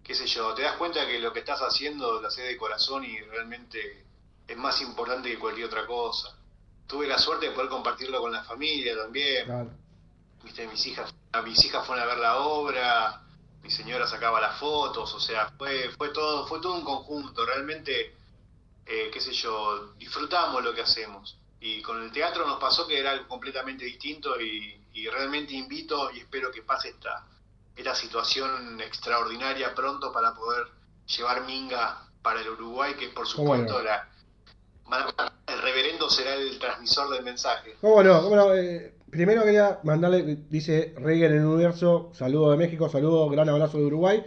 qué sé yo, te das cuenta que lo que estás haciendo lo haces de corazón y realmente es más importante que cualquier otra cosa. Tuve la suerte de poder compartirlo con la familia también. Viste, mis hijas, a mis hijas fueron a ver la obra, mi señora sacaba las fotos, o sea, fue, fue todo, fue todo un conjunto, realmente, eh, qué sé yo, disfrutamos lo que hacemos y con el teatro nos pasó que era algo completamente distinto y, realmente invito y espero que pase esta, esta situación extraordinaria pronto para poder llevar Minga para el Uruguay, que por supuesto el reverendo será el transmisor del mensaje. ¿Cómo no? ¿Cómo no? Eh, primero quería mandarle, dice Rey en el universo, saludo de México, saludo, gran abrazo de Uruguay.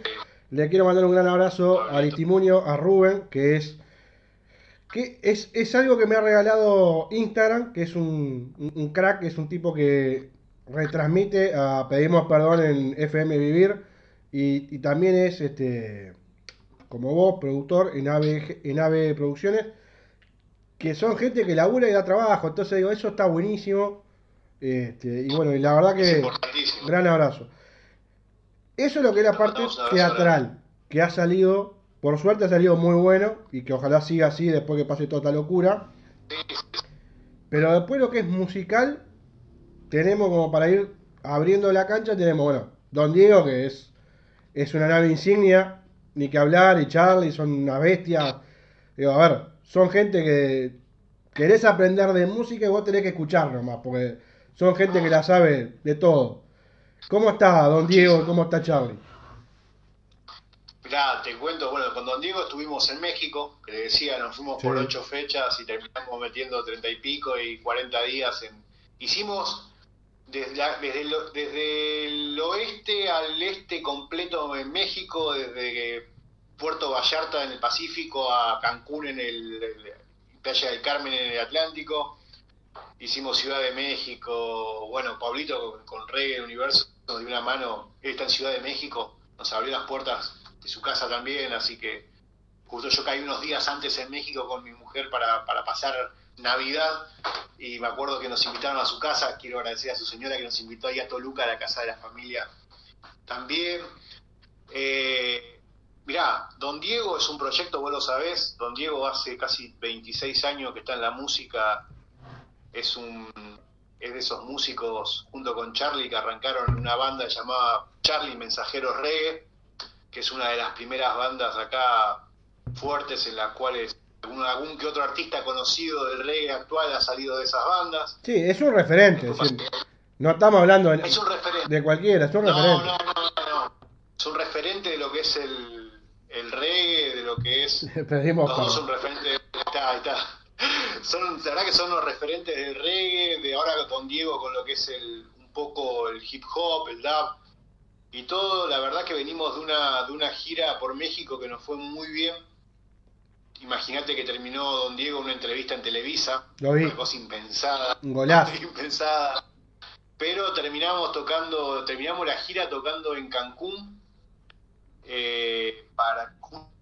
Le quiero mandar un gran abrazo a Aristimunio, a Rubén, que es que es, es, algo que me ha regalado Instagram, que es un, un, crack, es un tipo que retransmite a Pedimos Perdón en FM Vivir y, también es, este como vos, productor en AVE, en AVE Producciones, que son gente que labura y da trabajo, entonces digo, eso está buenísimo. Este, y bueno, y la verdad que gran abrazo. Eso es lo que es la parte teatral, que ha salido por suerte ha salido muy bueno y que ojalá siga así después que pase toda esta locura. Pero después lo que es musical, tenemos como para ir abriendo la cancha, tenemos, bueno, Don Diego, que es, es una nave insignia, ni que hablar, y Charlie son una bestia. Digo, a ver, son gente que querés aprender de música y vos tenés que escuchar nomás, porque son gente que la sabe de todo. ¿Cómo está Don Diego cómo está Charlie? Mirá, te cuento, bueno, con Don Diego estuvimos en México, que le decía, nos fuimos por ocho fechas y terminamos metiendo treinta y pico y cuarenta días en... Hicimos desde, desde, el oeste al este completo en México, desde Puerto Vallarta en el Pacífico a Cancún en el, Playa del Carmen en el Atlántico. Hicimos Ciudad de México, bueno, Pablito con, Rey el Universo dio una mano, él está en Ciudad de México, nos abrió las puertas de su casa también, así que justo yo caí unos días antes en México con mi mujer para, para pasar Navidad y me acuerdo que nos invitaron a su casa, quiero agradecer a su señora que nos invitó ahí a Toluca, a la casa de la familia también. Eh, mirá, Don Diego es un proyecto, vos lo sabés, Don Diego hace casi 26 años que está en la música, es un es de esos músicos junto con Charlie que arrancaron una banda llamada Charlie Mensajeros Reggae, que es una de las primeras bandas acá fuertes en las cuales algún, que otro artista conocido del reggae actual ha salido de esas bandas. Sí, es un referente. no estamos hablando de, de cualquiera, es un referente. No, no, no, no. Es un referente de lo que es el, el reggae, de lo que es. Pedimos los dos son referentes. Está, está. Son, la verdad que son los referentes del reggae, de ahora con Diego con lo que es el, un poco el hip hop, el dub y todo. La verdad que venimos de una, de una gira por México que nos fue muy bien Imagínate que terminó Don Diego una entrevista en Televisa, una cosa impensada, impensada. Pero terminamos tocando, terminamos la gira tocando en Cancún eh, para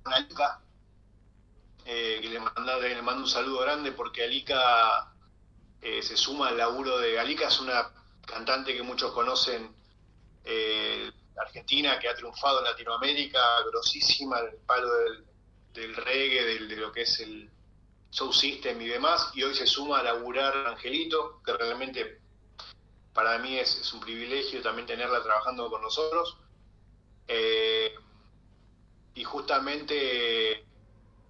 Alica, eh, que le mando, un saludo grande porque Alica eh, se suma al laburo de Alica, es una cantante que muchos conocen eh, Argentina, que ha triunfado en Latinoamérica, grosísima, el palo del, del reggae, de lo que es el Soul System y demás, y hoy se suma a laburar Angelito, que realmente para mí es, un privilegio también tenerla trabajando con nosotros. Eh, y justamente,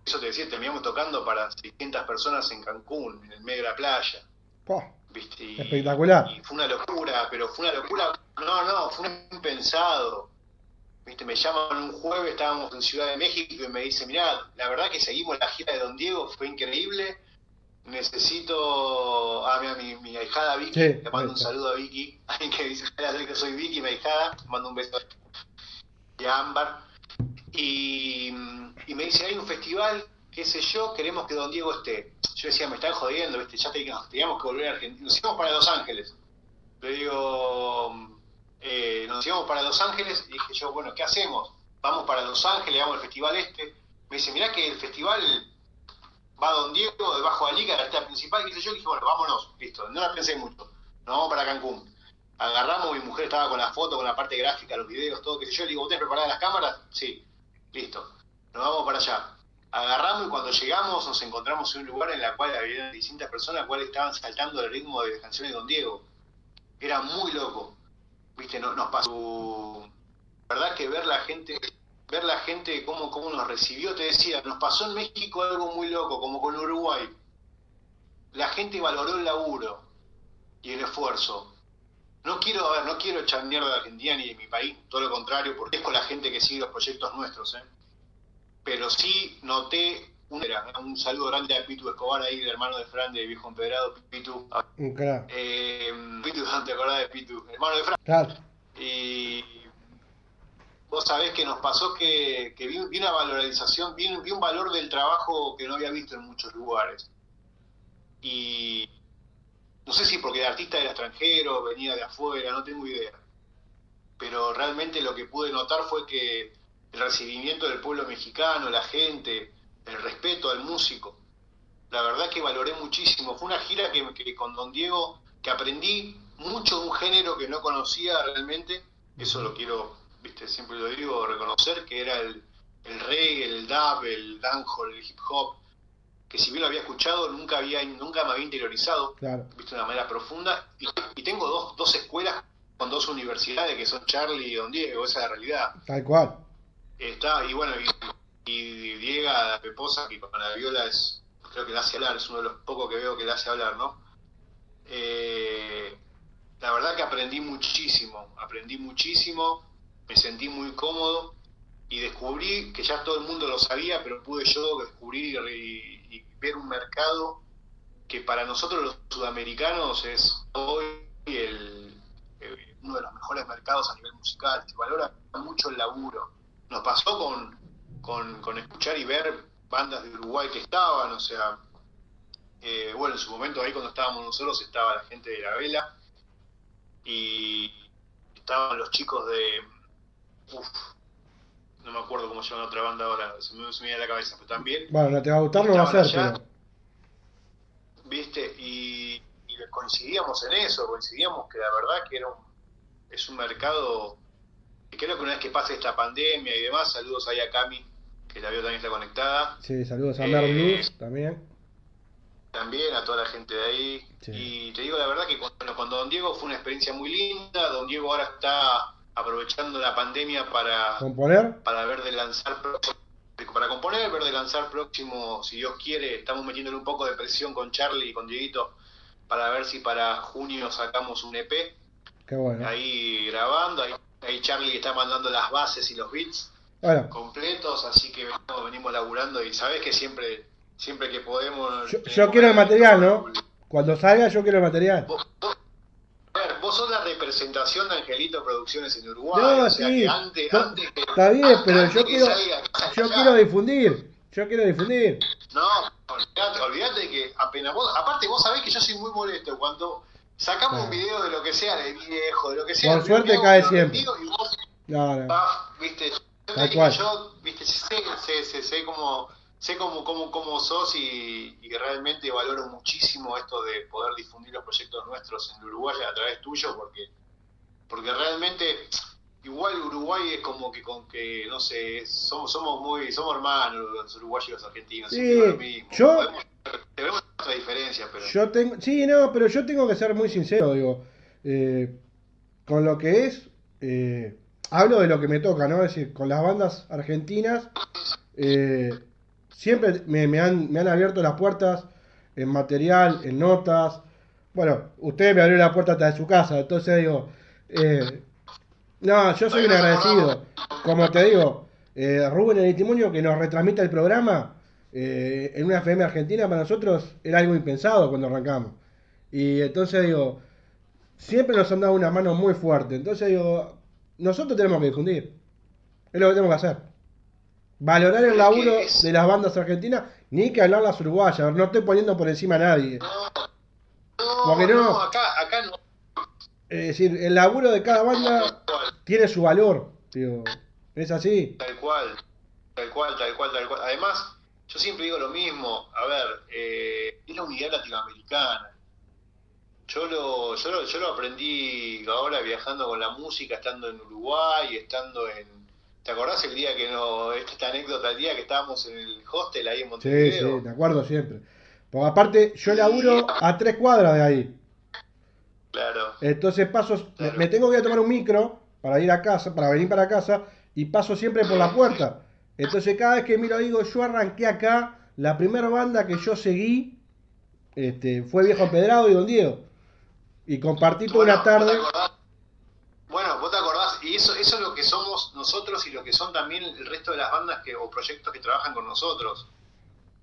eso te decía, terminamos tocando para 600 personas en Cancún, en el medio de la playa. espectacular. Y fue una locura, pero fue una locura, no, no, fue un impensado ¿Viste? Me llaman un jueves, estábamos en Ciudad de México y me dice, mirá, la verdad que seguimos la gira de Don Diego, fue increíble. Necesito a ah, mi, mi, ahijada Vicky, le mando un saludo a Vicky, alguien que dice que soy Vicky, mi ahijada, mando un beso a Ámbar. Y, me dice, hay un festival, qué sé yo, queremos que Don Diego esté. Yo decía, me están jodiendo, ¿viste? ya teníamos que volver a Argentina, nos íbamos para Los Ángeles. Le digo, eh, nos íbamos para Los Ángeles y dije yo, bueno, ¿qué hacemos? Vamos para Los Ángeles, vamos al festival este. Me dice, mirá que el festival va Don Diego, debajo de Alica, la artista principal, y yo, dije, bueno, vámonos, listo, no la pensé mucho, nos vamos para Cancún. Agarramos, mi mujer estaba con la foto, con la parte gráfica, los videos, todo, sé yo, le digo, ¿ustedes preparadas las cámaras? Sí, listo, nos vamos para allá. Agarramos y cuando llegamos nos encontramos en un lugar en el cual había distintas personas, cuales estaban saltando el ritmo de las canciones de Don Diego. Era muy loco viste, no, nos pasó, verdad que ver la gente, ver la gente cómo, cómo nos recibió, te decía, nos pasó en México algo muy loco, como con Uruguay. La gente valoró el laburo y el esfuerzo. No quiero, a ver, no quiero echar mierda de Argentina ni de mi país, todo lo contrario, porque es con la gente que sigue los proyectos nuestros, ¿eh? Pero sí noté un, saludo grande a Pitu Escobar ahí, el hermano de Fran de Viejo Empedrado, Pitu. Eh, Pitu, ¿te acordás de Pitu? Hermano de Fran. Claro. Y vos sabés que nos pasó que, vi, una valorización, vi, vi un valor del trabajo que no había visto en muchos lugares. Y no sé si porque el artista era extranjero, venía de afuera, no tengo idea. Pero realmente lo que pude notar fue que el recibimiento del pueblo mexicano, la gente, el respeto al músico. La verdad que valoré muchísimo. Fue una gira que, con Don Diego, que aprendí mucho de un género que no conocía realmente. Eso lo quiero, viste, siempre lo digo, reconocer, que era el, el reggae, el dub, el dancehall, el hip hop, que si bien lo había escuchado, nunca había nunca me había interiorizado, viste, de una manera profunda. Y, tengo dos, dos escuelas con dos universidades que son Charlie y Don Diego, esa es la realidad. Tal cual. Está, y bueno, y y Diego Peposa, que con la viola es, creo que le hace hablar, es uno de los pocos que veo que le hace hablar, ¿no? Eh, la verdad que aprendí muchísimo, aprendí muchísimo, me sentí muy cómodo y descubrí que ya todo el mundo lo sabía, pero pude yo descubrir y, ver un mercado que para nosotros los sudamericanos es hoy el, uno de los mejores mercados a nivel musical, que valora mucho el laburo. Nos pasó con, con, con escuchar y ver bandas de Uruguay que estaban, o sea, eh, bueno, en su momento ahí cuando estábamos nosotros estaba la gente de la vela y estaban los chicos de... Uf, no me acuerdo cómo se llama otra banda ahora, se me, se me viene a la cabeza, pero también... Bueno, no te va a gustar, no va a ser, ¿Viste? Y, coincidíamos en eso, coincidíamos que la verdad que era un, es un mercado... que creo que una vez que pase esta pandemia y demás, saludos ahí a Cami, que la veo también está conectada. Sí, saludos a Mer eh, también. También a toda la gente de ahí. Y te digo la verdad que cuando, cuando Don Diego fue una experiencia muy linda, Don Diego ahora está aprovechando la pandemia para componer, para ver de lanzar para componer, ver de lanzar próximo, si Dios quiere, estamos metiéndole un poco de presión con Charlie y con Dieguito para ver si para junio sacamos un EP. Qué bueno. Ahí grabando, ahí, ahí Charlie está mandando las bases y los beats completos, así que venimos, venimos laburando y sabes que siempre siempre que podemos... Yo, quiero el material, ¿no? Cuando salga yo quiero el material. Vos, vos sos la representación de Angelito Producciones en Uruguay. No, sí. está bien, pero yo quiero, yo quiero difundir. Yo quiero difundir. No, olvídate, olvídate que apenas vos, aparte vos sabés que yo soy muy molesto cuando sacamos un video de lo que sea, de viejo, de lo que sea. Por suerte cae siempre. Y vos, no, no. viste, yo, viste, sé, sé, sé, sé cómo sé cómo, cómo, cómo sos y, realmente valoro muchísimo esto de poder difundir los proyectos nuestros en Uruguay a través tuyo porque porque realmente igual Uruguay es como que con que no sé somos somos muy somos hermanos los uruguayos y los argentinos sí, yo tenemos otra diferencia pero yo tengo sí no pero yo tengo que ser muy sincero digo eh, con lo que es eh, hablo de lo que me toca no es decir con las bandas argentinas eh, siempre me, han, me han abierto las puertas en material, en notas. Bueno, usted me abrió la puerta hasta de su casa, entonces digo, eh, no, yo soy un agradecido. Como te digo, eh, Rubén, el testimonio que nos retransmite el programa eh, en una FM argentina para nosotros era algo impensado cuando arrancamos. Y entonces digo, siempre nos han dado una mano muy fuerte. Entonces digo, nosotros tenemos que difundir. Es lo que tenemos que hacer valorar el laburo de las bandas argentinas, ni que hablar las uruguayas. No estoy poniendo por encima a nadie. No, no, acá, acá no. Es decir, el laburo de cada banda tiene su valor. es así. Tal cual, tal cual, tal cual, tal cual. Además, yo siempre digo lo mismo. A ver, eh, es la unidad latinoamericana. Yo lo, yo, lo, yo lo aprendí ahora viajando con la música, estando en Uruguay, estando en, ¿Te acordás el día que no, esta anécdota, el día que estábamos en el hostel ahí en Montevideo? Sí, sí, te acuerdo siempre. Porque aparte, yo laburo a tres cuadras de ahí. Claro. Entonces paso, me tengo que ir a tomar un micro para ir a casa, para venir para casa, y paso siempre por la puerta. Entonces cada vez que miro digo, yo arranqué acá, la primera banda que yo seguí este, fue Viejo Empedrado y Don Diego. Y compartí toda una tarde. Bueno, vos te acordás, y eso, eso nosotros y lo que son también el resto de las bandas que, o proyectos que trabajan con nosotros.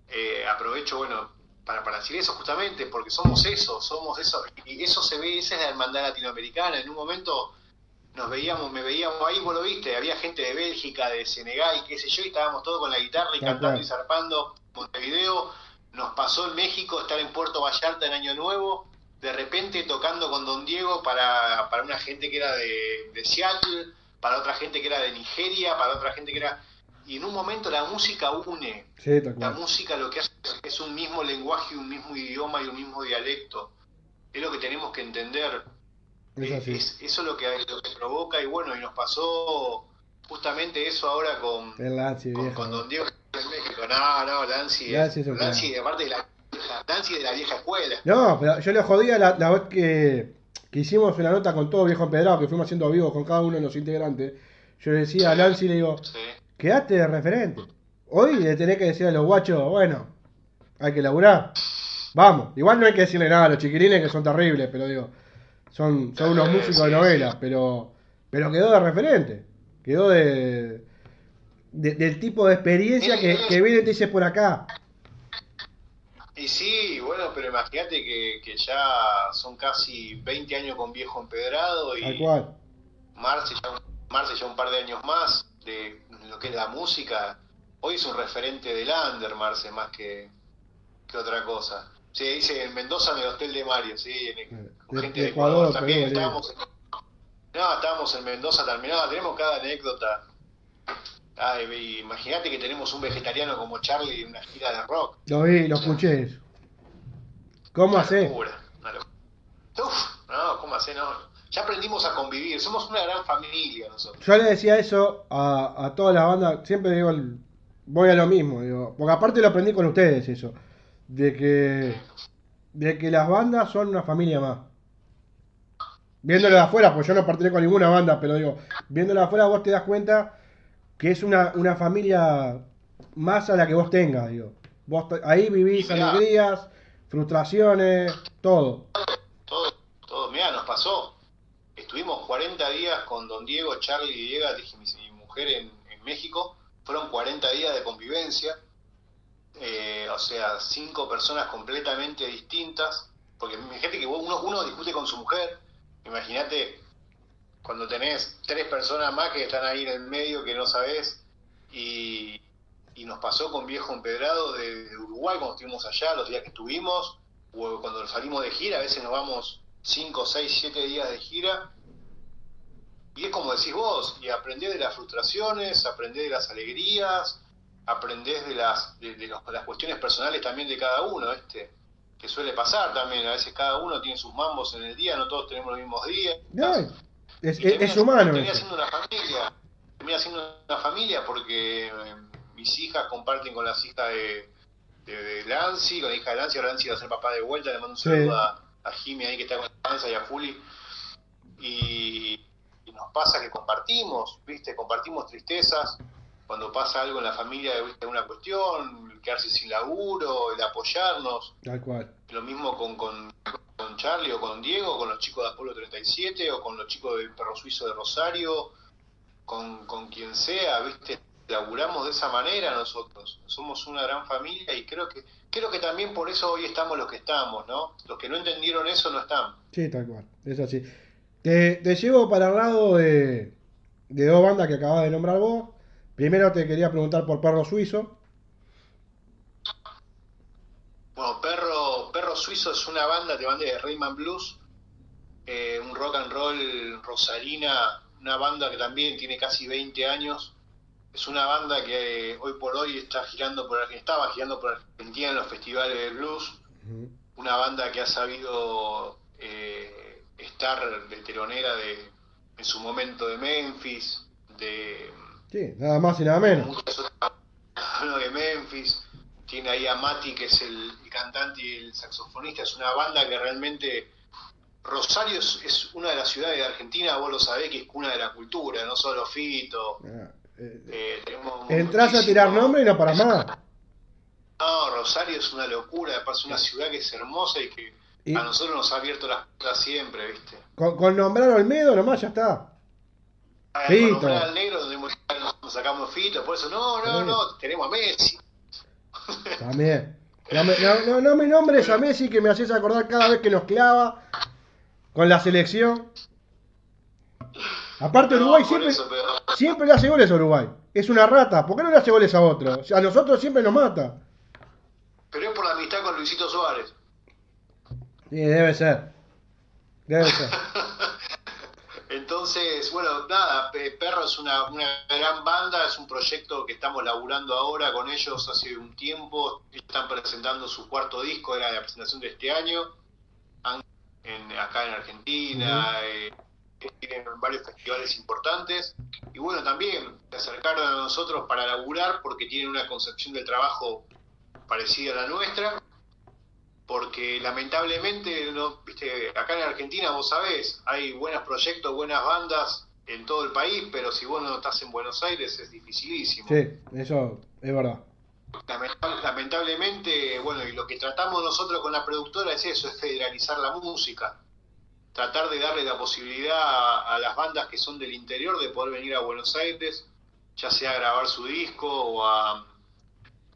Eh, aprovecho, bueno, para, para decir eso justamente, porque somos eso, somos eso, y eso se ve, esa es la hermandad latinoamericana. En un momento nos veíamos, me veíamos ahí, vos lo viste, había gente de Bélgica, de Senegal, qué sé yo, y estábamos todos con la guitarra y cantando y zarpando. Montevideo, nos pasó en México estar en Puerto Vallarta en Año Nuevo de repente tocando con Don Diego para, para una gente que era de, de, Seattle, para otra gente que era de Nigeria, para otra gente que era... Y en un momento la música une. la música lo que hace es un mismo lenguaje, un mismo idioma y un mismo dialecto. Es lo que tenemos que entender. Es, eso es lo que, lo que provoca y bueno, y nos pasó justamente eso ahora con, con, Don Diego en México. No, no, Lancy, Lancy, aparte de la Nancy de la vieja escuela. No, pero yo le jodía la, la vez que, que, hicimos una nota con todo viejo empedrado, que fuimos haciendo vivos con cada uno de los integrantes. Yo le decía a Nancy, le digo, quedaste de referente. Hoy le tenés que decir a los guachos, bueno, hay que laburar. Vamos, igual no hay que decirle nada a los chiquirines que son terribles, pero digo, son, son unos músicos de novela, pero, pero quedó de referente. Quedó de. del tipo de experiencia que, que viene y te dice por acá. Y sí, bueno, pero imagínate que, que, ya son casi 20 años con viejo empedrado y cual. Marce ya, Marce ya un par de años más de lo que es la música. Hoy es un referente del under, Marce, más que, que otra cosa. Sí, dice en Mendoza en el Hotel de Mario, sí, en gente de, Ecuador, también. estábamos, no, estábamos en Mendoza terminado, tenemos cada anécdota imagínate que tenemos un vegetariano como Charlie en una gira de rock. Lo vi, lo escuché ¿Cómo hace? Uf, no, ¿cómo hace? No. Ya aprendimos a convivir, somos una gran familia nosotros. Yo le decía eso a, a toda la banda, siempre digo, voy a lo mismo, digo, porque aparte lo aprendí con ustedes eso, de que, de que las bandas son una familia más. Viéndolo de afuera, pues yo no pertenezco a ninguna banda, pero digo, viéndolo de afuera vos te das cuenta que es una, una familia más a la que vos tengas, digo. Vos ahí vivís alegrías, frustraciones, todo. Todo, todo. Mira, nos pasó. Estuvimos 40 días con Don Diego, Charlie y Diego, dije mi, mujer en, en, México. Fueron 40 días de convivencia. Eh, o sea, cinco personas completamente distintas. Porque gente que uno, uno discute con su mujer. Imagínate cuando tenés tres personas más que están ahí en el medio que no sabés y, nos pasó con Viejo Empedrado de, Uruguay cuando estuvimos allá, los días que estuvimos, o cuando salimos de gira, a veces nos vamos cinco, seis, siete días de gira y es como decís vos, y aprendés de las frustraciones, aprendés de las alegrías, aprendés de las, de, las cuestiones personales también de cada uno, este que suele pasar también, a veces cada uno tiene sus mambos en el día, no todos tenemos los mismos días. Es, es, humano. Termina siendo una familia. Termina siendo una familia porque eh, mis hijas comparten con las hijas de, de, Lancy, con la hija de Lancy. Ahora Lancy va a ser papá de vuelta. Le mando un saludo a, a Jimmy ahí que está con Lanza y a Juli. Y, nos pasa que compartimos, ¿viste? Compartimos tristezas. Cuando pasa algo en la familia, ¿viste? Una cuestión, quedarse sin laburo, el apoyarnos. Tal cual. Lo mismo con, con con Charlie o con Diego, con los chicos de Apolo 37 o con los chicos del Perro Suizo de Rosario, con, con quien sea, ¿viste? Laburamos de esa manera nosotros. Somos una gran familia y creo que creo que también por eso hoy estamos los que estamos, ¿no? Los que no entendieron eso no están. Sí, tal cual, es así. Te, te llevo para el lado de, de dos bandas que acabas de nombrar vos. Primero te quería preguntar por Perro Suizo. Bueno, Perro, Perro Suizo es una banda de banda de Rayman Blues, eh, un rock and roll rosarina, una banda que también tiene casi 20 años. Es una banda que eh, hoy por hoy está girando por estaba girando por Argentina en los festivales de blues. Una banda que ha sabido eh, estar de teronera de, en su momento de Memphis, de sí, nada más y nada menos. de Memphis tiene ahí a Mati, que es el, cantante y el saxofonista, es una banda que realmente... Rosario es, una de las ciudades de Argentina, vos lo sabés, que es cuna de la cultura, no solo Fito. Ah, eh, eh, entras a tirar nombre y no para más. No, Rosario es una locura, es una ciudad que es hermosa y que a nosotros nos ha abierto las puertas siempre, ¿viste? Con, con nombrar al Medo nomás ya está. Fito. Con nombrar al negro donde nos sacamos Fito, por eso no, no, no, tenemos a Messi. También. No me, no, no, me nombres a Messi que me haces acordar cada vez que nos clava con la selección. Aparte Uruguay siempre, siempre le hace goles a Uruguay. Es una rata. ¿Por qué no le hace goles a otro? a nosotros siempre nos mata. Pero es por la amistad con Luisito Suárez. Sí, debe ser. Debe ser. Entonces, bueno, nada, Perro es una, una, gran banda, es un proyecto que estamos laburando ahora con ellos hace un tiempo, están presentando su cuarto disco, era la presentación de este año, acá en Argentina, eh, tienen varios festivales importantes, y bueno, también se acercaron a nosotros para laburar porque tienen una concepción del trabajo parecida a la nuestra, porque lamentablemente, no, viste, acá en Argentina vos sabés, hay buenos proyectos, buenas bandas en todo el país, pero si vos no estás en Buenos Aires es dificilísimo. Sí, eso es verdad. Lamentablemente, bueno, y lo que tratamos nosotros con la productora es eso, es federalizar la música. Tratar de darle la posibilidad a, las bandas que son del interior de poder venir a Buenos Aires, ya sea a grabar su disco o a,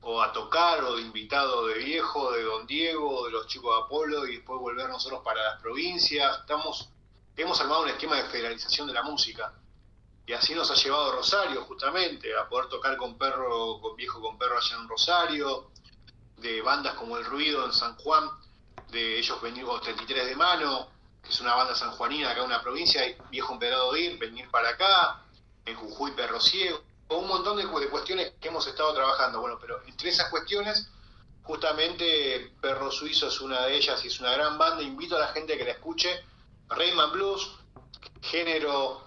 o a tocar o de invitado de viejo, de Don Diego, de los chicos de Apolo y después volver nosotros para las provincias. Estamos, hemos armado un esquema de federalización de la música y así nos ha llevado Rosario justamente a poder tocar con perro, con viejo con perro allá en Rosario, de bandas como El Ruido en San Juan, de ellos venir con 33 de mano, que es una banda sanjuanina acá en una provincia, y viejo empedrado ir, venir para acá, en Jujuy Perro Ciego, un montón de, cuestiones que hemos estado trabajando. Bueno, pero entre esas cuestiones, justamente Perro Suizo es una de ellas y es una gran banda. Invito a la gente a que la escuche. Rayman Blues, género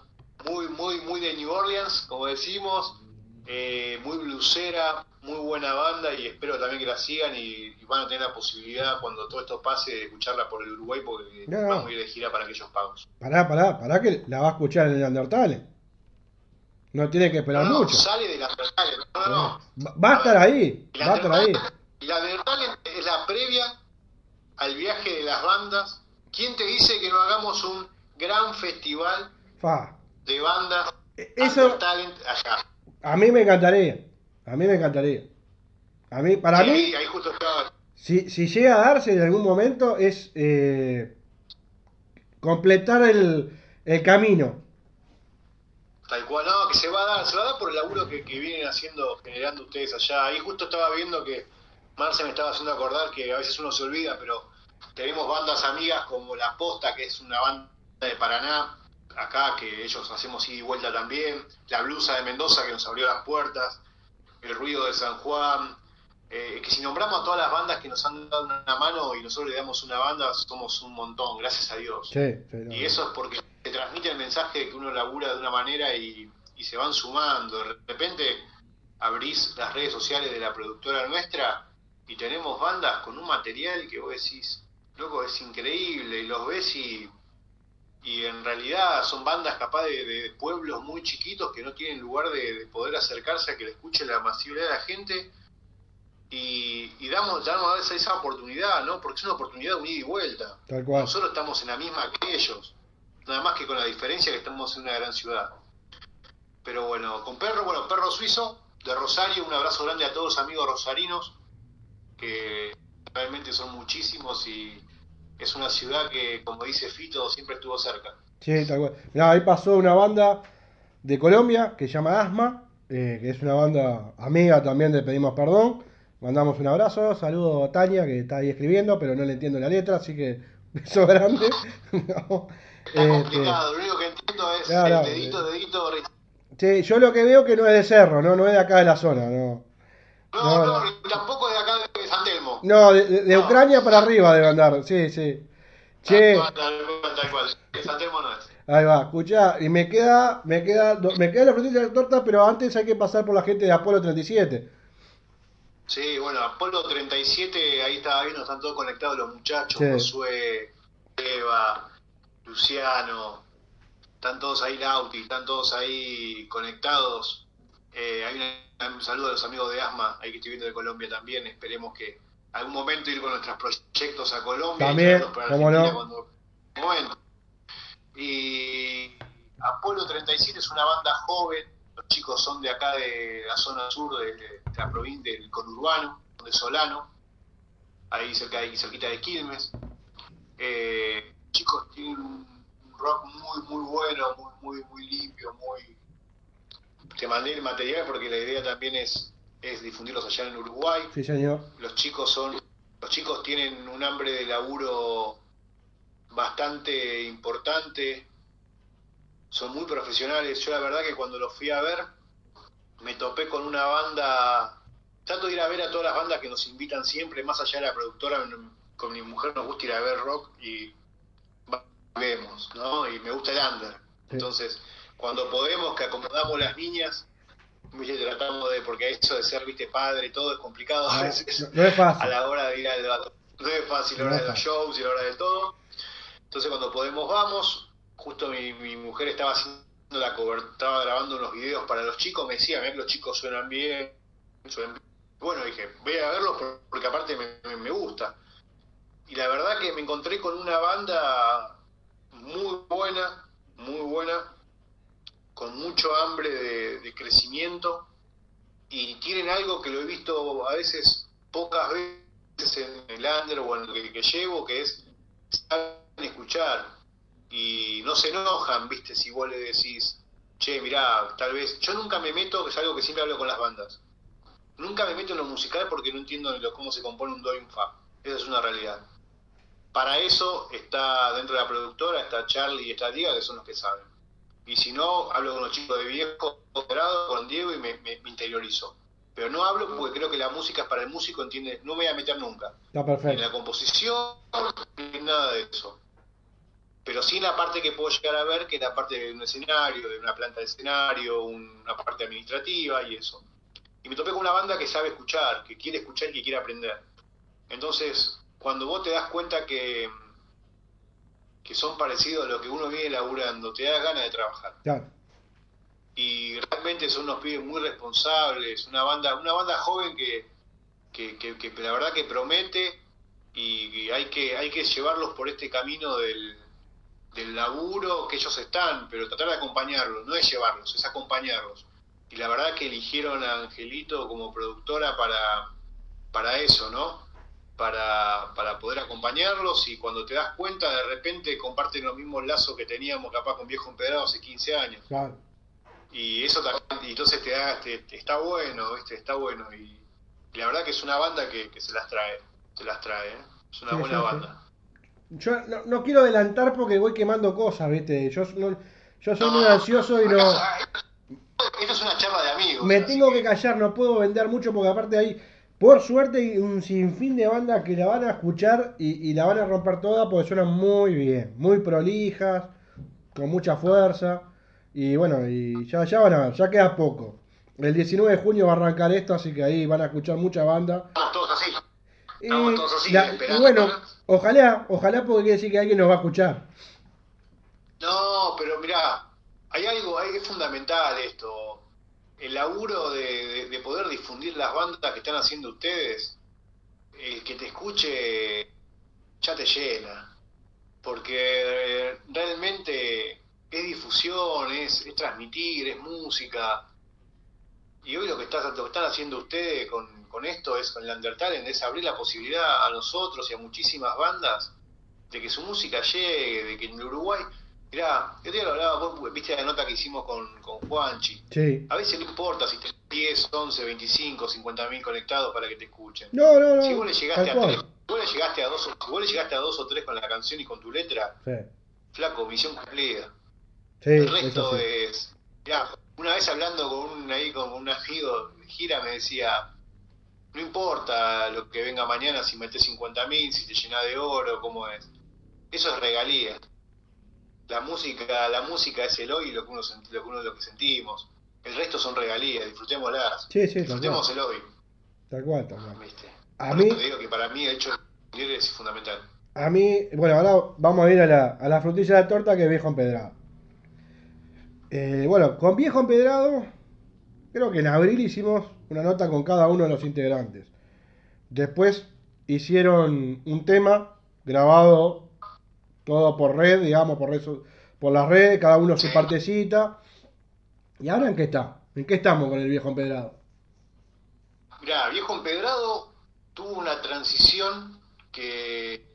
muy, muy, muy de New Orleans, como decimos, eh, muy bluesera, muy buena banda y espero también que la sigan y, van a tener la posibilidad cuando todo esto pase de escucharla por el Uruguay porque vamos a ir de gira para aquellos pagos. Pará, pará, pará que la va a escuchar en el Undertale. No tiene que esperar no, mucho. Sale de la no, no, Va, a estar ahí, va a estar ahí. La verdad es la previa al viaje de las bandas. ¿Quién te dice que no hagamos un gran festival de bandas e, Eso, talent allá? A mí me encantaría. A mí me encantaría. A mí, para mí, ahí justo estaba. Si, si llega a darse en algún momento es eh, completar el, el camino Tal cual, no, que se va a dar, se va a dar por el laburo que, vienen haciendo, generando ustedes allá. Ahí justo estaba viendo que Marce me estaba haciendo acordar que a veces uno se olvida, pero tenemos bandas amigas como La Posta, que es una banda de Paraná, acá, que ellos hacemos ida y vuelta también, La Blusa de Mendoza, que nos abrió las puertas, El Ruido de San Juan, eh, que si nombramos a todas las bandas que nos han dado una mano y nosotros le damos una banda, somos un montón, gracias a Dios. y eso es porque transmite el mensaje de que uno labura de una manera y, se van sumando. De repente abrís las redes sociales de la productora nuestra y tenemos bandas con un material que vos decís, loco, es increíble, y los ves y, y en realidad son bandas capaz de, pueblos muy chiquitos que no tienen lugar de, poder acercarse a que le escuche la masividad de la gente y, damos, damos esa, oportunidad, ¿no? Porque es una oportunidad de unida y vuelta. Nosotros estamos en la misma que ellos, nada más que con la diferencia que estamos en una gran ciudad. Pero bueno, con Perro, bueno, Perro Suizo de Rosario, un abrazo grande a todos los amigos rosarinos, que realmente son muchísimos y es una ciudad que, como dice Fito, siempre estuvo cerca. Sí, tal cual. ahí pasó una banda de Colombia que se llama Asma, eh, que es una banda amiga también de Pedimos Perdón Mandamos un abrazo, saludo a Tania que está ahí escribiendo, pero no le entiendo la letra, así que beso grande. está complicado, lo único que entiendo es el dedito, dedito. Sí, yo lo que veo que no es de Cerro, no, no es de acá de la zona, no. No, no, tampoco de acá de San Telmo. No, de, Ucrania para arriba debe andar, sí, sí. Che. San Telmo no es. Ahí va, escucha, y me queda, me queda, me queda la frutilla de la torta, pero antes hay que pasar por la gente de Apolo 37. Sí, bueno, Apolo 37, ahí estaba viendo, están todos conectados los muchachos, Josué, Eva, Luciano, están todos ahí, Lauti, están todos ahí conectados. Eh, hay un saludo a los amigos de Asma, ahí que estoy viendo de Colombia también, esperemos que algún momento ir con nuestros proyectos a Colombia. También, cómo no. Cuando, Y Apolo 37 es una banda joven, los chicos son de acá de la zona sur de, la provincia del conurbano, de Solano, ahí cerca de, cerquita de Quilmes. Eh, chicos tienen un rock muy muy bueno, muy muy muy limpio, muy te mandé el material porque la idea también es, es difundirlos allá en Uruguay. Sí, señor. Los chicos son los chicos tienen un hambre de laburo bastante importante, son muy profesionales. Yo la verdad que cuando los fui a ver, me topé con una banda, trato de ir a ver a todas las bandas que nos invitan siempre, más allá de la productora, con mi mujer nos gusta ir a ver rock y vemos, ¿no? Y me gusta el under. Entonces, cuando podemos, que acomodamos las niñas, tratamos de, porque eso de ser, viste, padre, todo es complicado a veces. No, es fácil. A la hora de ir al no es fácil, a la hora de los shows y a la hora de todo. Entonces, cuando podemos, vamos justo mi, mi mujer estaba haciendo la estaba grabando unos videos para los chicos, me decía, que los chicos suenan bien, Bueno, dije, voy a verlos porque aparte me, me, gusta. Y la verdad que me encontré con una banda muy buena, muy buena, con mucho hambre de, crecimiento y tienen algo que lo he visto a veces pocas veces en el under o en el que, llevo, que es saben escuchar y no se enojan, viste, si vos le decís, che, mirá, tal vez, yo nunca me meto, es algo que siempre hablo con las bandas, nunca me meto en lo musical porque no entiendo cómo se compone un do y un fa, esa es una realidad. Para eso está dentro de la productora, está Charlie y está Diego, que son los que saben y si no, hablo con los chicos de viejo, con Diego y me, interiorizo. Pero no hablo porque creo que la música es para el músico, entiende, no me voy a meter nunca. Está perfecto. En la composición, ni nada de eso. Pero sí en la parte que puedo llegar a ver, que es la parte de un escenario, de una planta de escenario, una parte administrativa y eso. Y me topé con una banda que sabe escuchar, que quiere escuchar y que quiere aprender. Entonces, cuando vos te das cuenta que que son parecidos a lo que uno viene laburando, te da ganas de trabajar. Y realmente son unos pibes muy responsables, una banda, una banda joven que, que, la verdad que promete y, hay que hay que llevarlos por este camino del, del laburo que ellos están, pero tratar de acompañarlos, no es llevarlos, es acompañarlos. Y la verdad que eligieron a Angelito como productora para, para eso, ¿no? Para, para poder acompañarlos y cuando te das cuenta de repente comparten los mismos lazos que teníamos capaz con viejo empedrado hace 15 años. Y eso también, y entonces te da, está bueno, ¿viste? está bueno y, la verdad que es una banda que, se las trae, se las trae, ¿eh? es una buena banda. Yo no, quiero adelantar porque voy quemando cosas, ¿viste? Yo, yo soy muy ansioso y no... Esto es una charla de amigos. Me tengo que callar, no puedo vender mucho porque aparte ahí por suerte hay un sinfín de bandas que la van a escuchar y, la van a romper toda porque suenan muy bien, muy prolijas, con mucha fuerza. Y bueno, y ya, ya van a ver, ya queda poco. El 19 de junio va a arrancar esto, así que ahí van a escuchar mucha banda. Estamos todos así. Estamos todos así, y bueno, ojalá, ojalá porque quiere decir que alguien nos va a escuchar. No, pero mirá, hay algo, hay, es fundamental esto el laburo de, poder difundir las bandas que están haciendo ustedes, el que te escuche ya te llena, porque realmente es difusión, es, transmitir, es música. Y hoy lo que, están haciendo ustedes con, con esto es con el Undertale, es abrir la posibilidad a nosotros y a muchísimas bandas de que su música llegue, de que en Uruguay Mirá, yo te lo hablaba, vos viste la nota que hicimos con, con Juanchi. Sí. A veces no importa si tenés 10, 11, 25, 50 mil conectados para que te escuchen. No, no, no. Si vos le llegaste, a tres, vos le llegaste a dos, si vos le llegaste a dos o tres con la canción y con tu letra, sí. flaco, misión cumplida. Sí, El resto es. Mirá, una vez hablando con un, ahí con un amigo gira me decía, no importa lo que venga mañana, si metes 50 mil, si te llena de oro, cómo es. Eso es regalía la música, la música es el hoy y lo que uno, lo que, uno, lo que sentimos. El resto son regalías, disfrutémoslas. Sí, sí, Disfrutemos el hoy. Tal cual, tal cual. ¿Viste? A mí, te digo que para mí el hecho de es fundamental. A mí, bueno, ahora vamos a ir a la, a la frutilla de la torta que es viejo empedrado. Eh, bueno, con viejo empedrado, creo que en abril hicimos una nota con cada uno de los integrantes. Después hicieron un tema grabado todo por red, digamos, por, eso, por la red, cada uno su partecita. ¿Y ahora en qué está? ¿En qué estamos con el viejo empedrado? Mirá, viejo empedrado tuvo una transición que,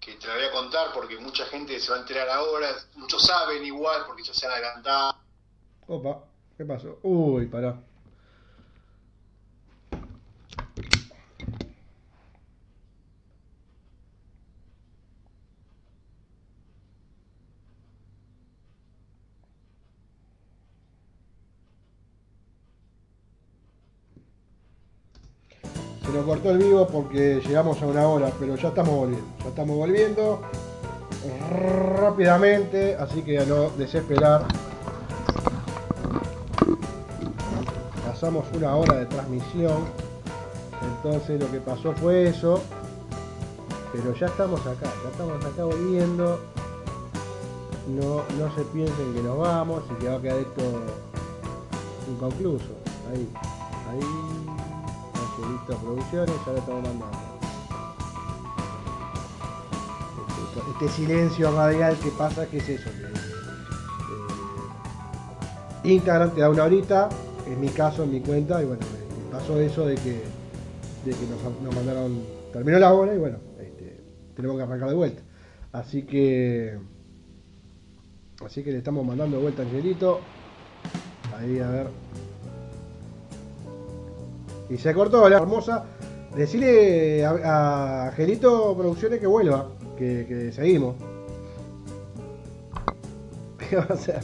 que te la voy a contar porque mucha gente se va a enterar ahora, muchos saben igual porque ya se han adelantado. Opa, ¿qué pasó? Uy, pará. Nos cortó el vivo porque llegamos a una hora, pero ya estamos volviendo. Ya estamos volviendo rápidamente, así que a no desesperar. Pasamos una hora de transmisión, entonces lo que pasó fue eso. Pero ya estamos acá, ya estamos acá volviendo. No, no se piensen que nos vamos y que va a quedar esto inconcluso. Ahí, ahí listo producciones, ya lo estamos mandando. Este, este silencio radial que pasa, ¿qué es eso? Eh, Instagram te da una horita, en mi caso, en mi cuenta, y bueno, pasó eso de que, de que nos, mandaron, terminó la hora y bueno, este, tenemos que arrancar de vuelta. Así que, así que le estamos mandando de vuelta a Angelito. Ahí, a ver. Y se cortó la hermosa. Decirle a, Angelito Producciones que vuelva, que, que seguimos. ¿Qué va a hacer?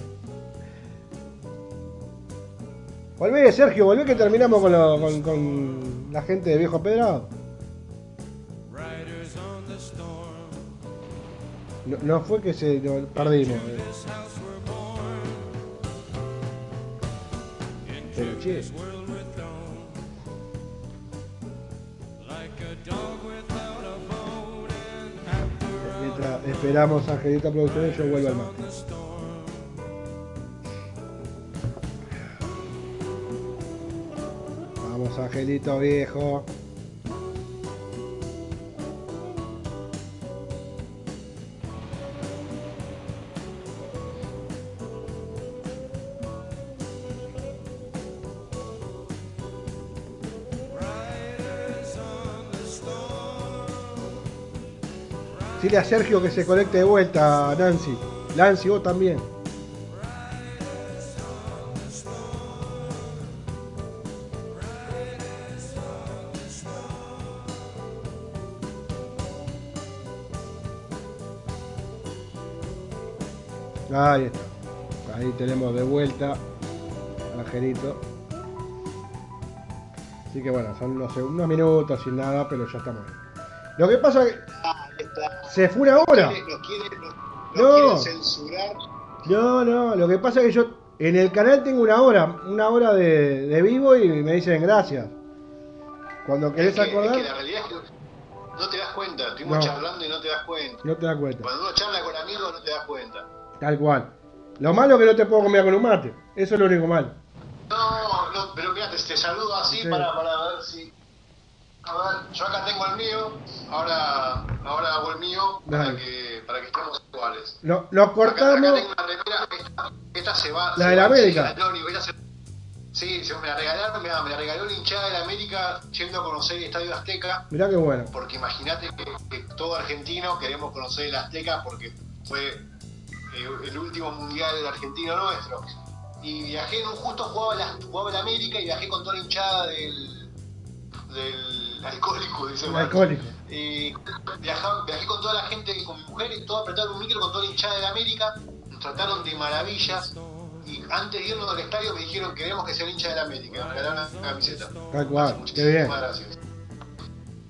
Volvé, Sergio, volvé que terminamos con, lo, con, con la gente de Viejo Pedrado. No, no fue que se no, perdimos. Pero che. Mientras esperamos a Angelita Producciones, yo vuelvo al mar. angelito viejo. A Sergio que se conecte de vuelta, Nancy. Nancy, vos también. Ahí está. Ahí tenemos de vuelta Angelito. Así que bueno, son unos, minutos sin nada, pero ya estamos. Lo que pasa es que se fue una hora. no. censurar. No, no, lo que pasa es que yo en el canal tengo una hora, una hora de, vivo y me dicen gracias. Cuando querés acordar. la realidad es que no te das cuenta, estuvimos charlando y no te das cuenta. No te das cuenta. Cuando uno charla con amigos no te das cuenta. Tal cual. Lo malo es que no te puedo comer con un mate. Eso es lo único malo. No, no, pero fíjate, te saludo así para, para ver si. A ver, yo acá tengo el mío, ahora, ahora hago el mío para que, para que estemos iguales. Lo, lo cortamos. Acá, tengo una esta, esta, se va. La de la América. Sí, se me la regalaron, me la regaló la hinchada de la América yendo a conocer el Estadio Azteca. Mirá qué bueno. Porque imagínate que, que todo argentino queremos conocer el Azteca porque fue eh, el último mundial argentino nuestro. Y viajé, justo jugaba la, jugaba la América y viajé con toda la hinchada del, del alcohólico, dice el alcohólico. Y viajé, viajé con toda la gente, con mi mujer, y todo apretaron un micro con toda la hinchada de la América. Nos trataron de maravillas. Y antes de irnos al estadio me dijeron queremos que sea el hincha de la América. Me regalaron una camiseta. Tal cual, qué bien. gracias.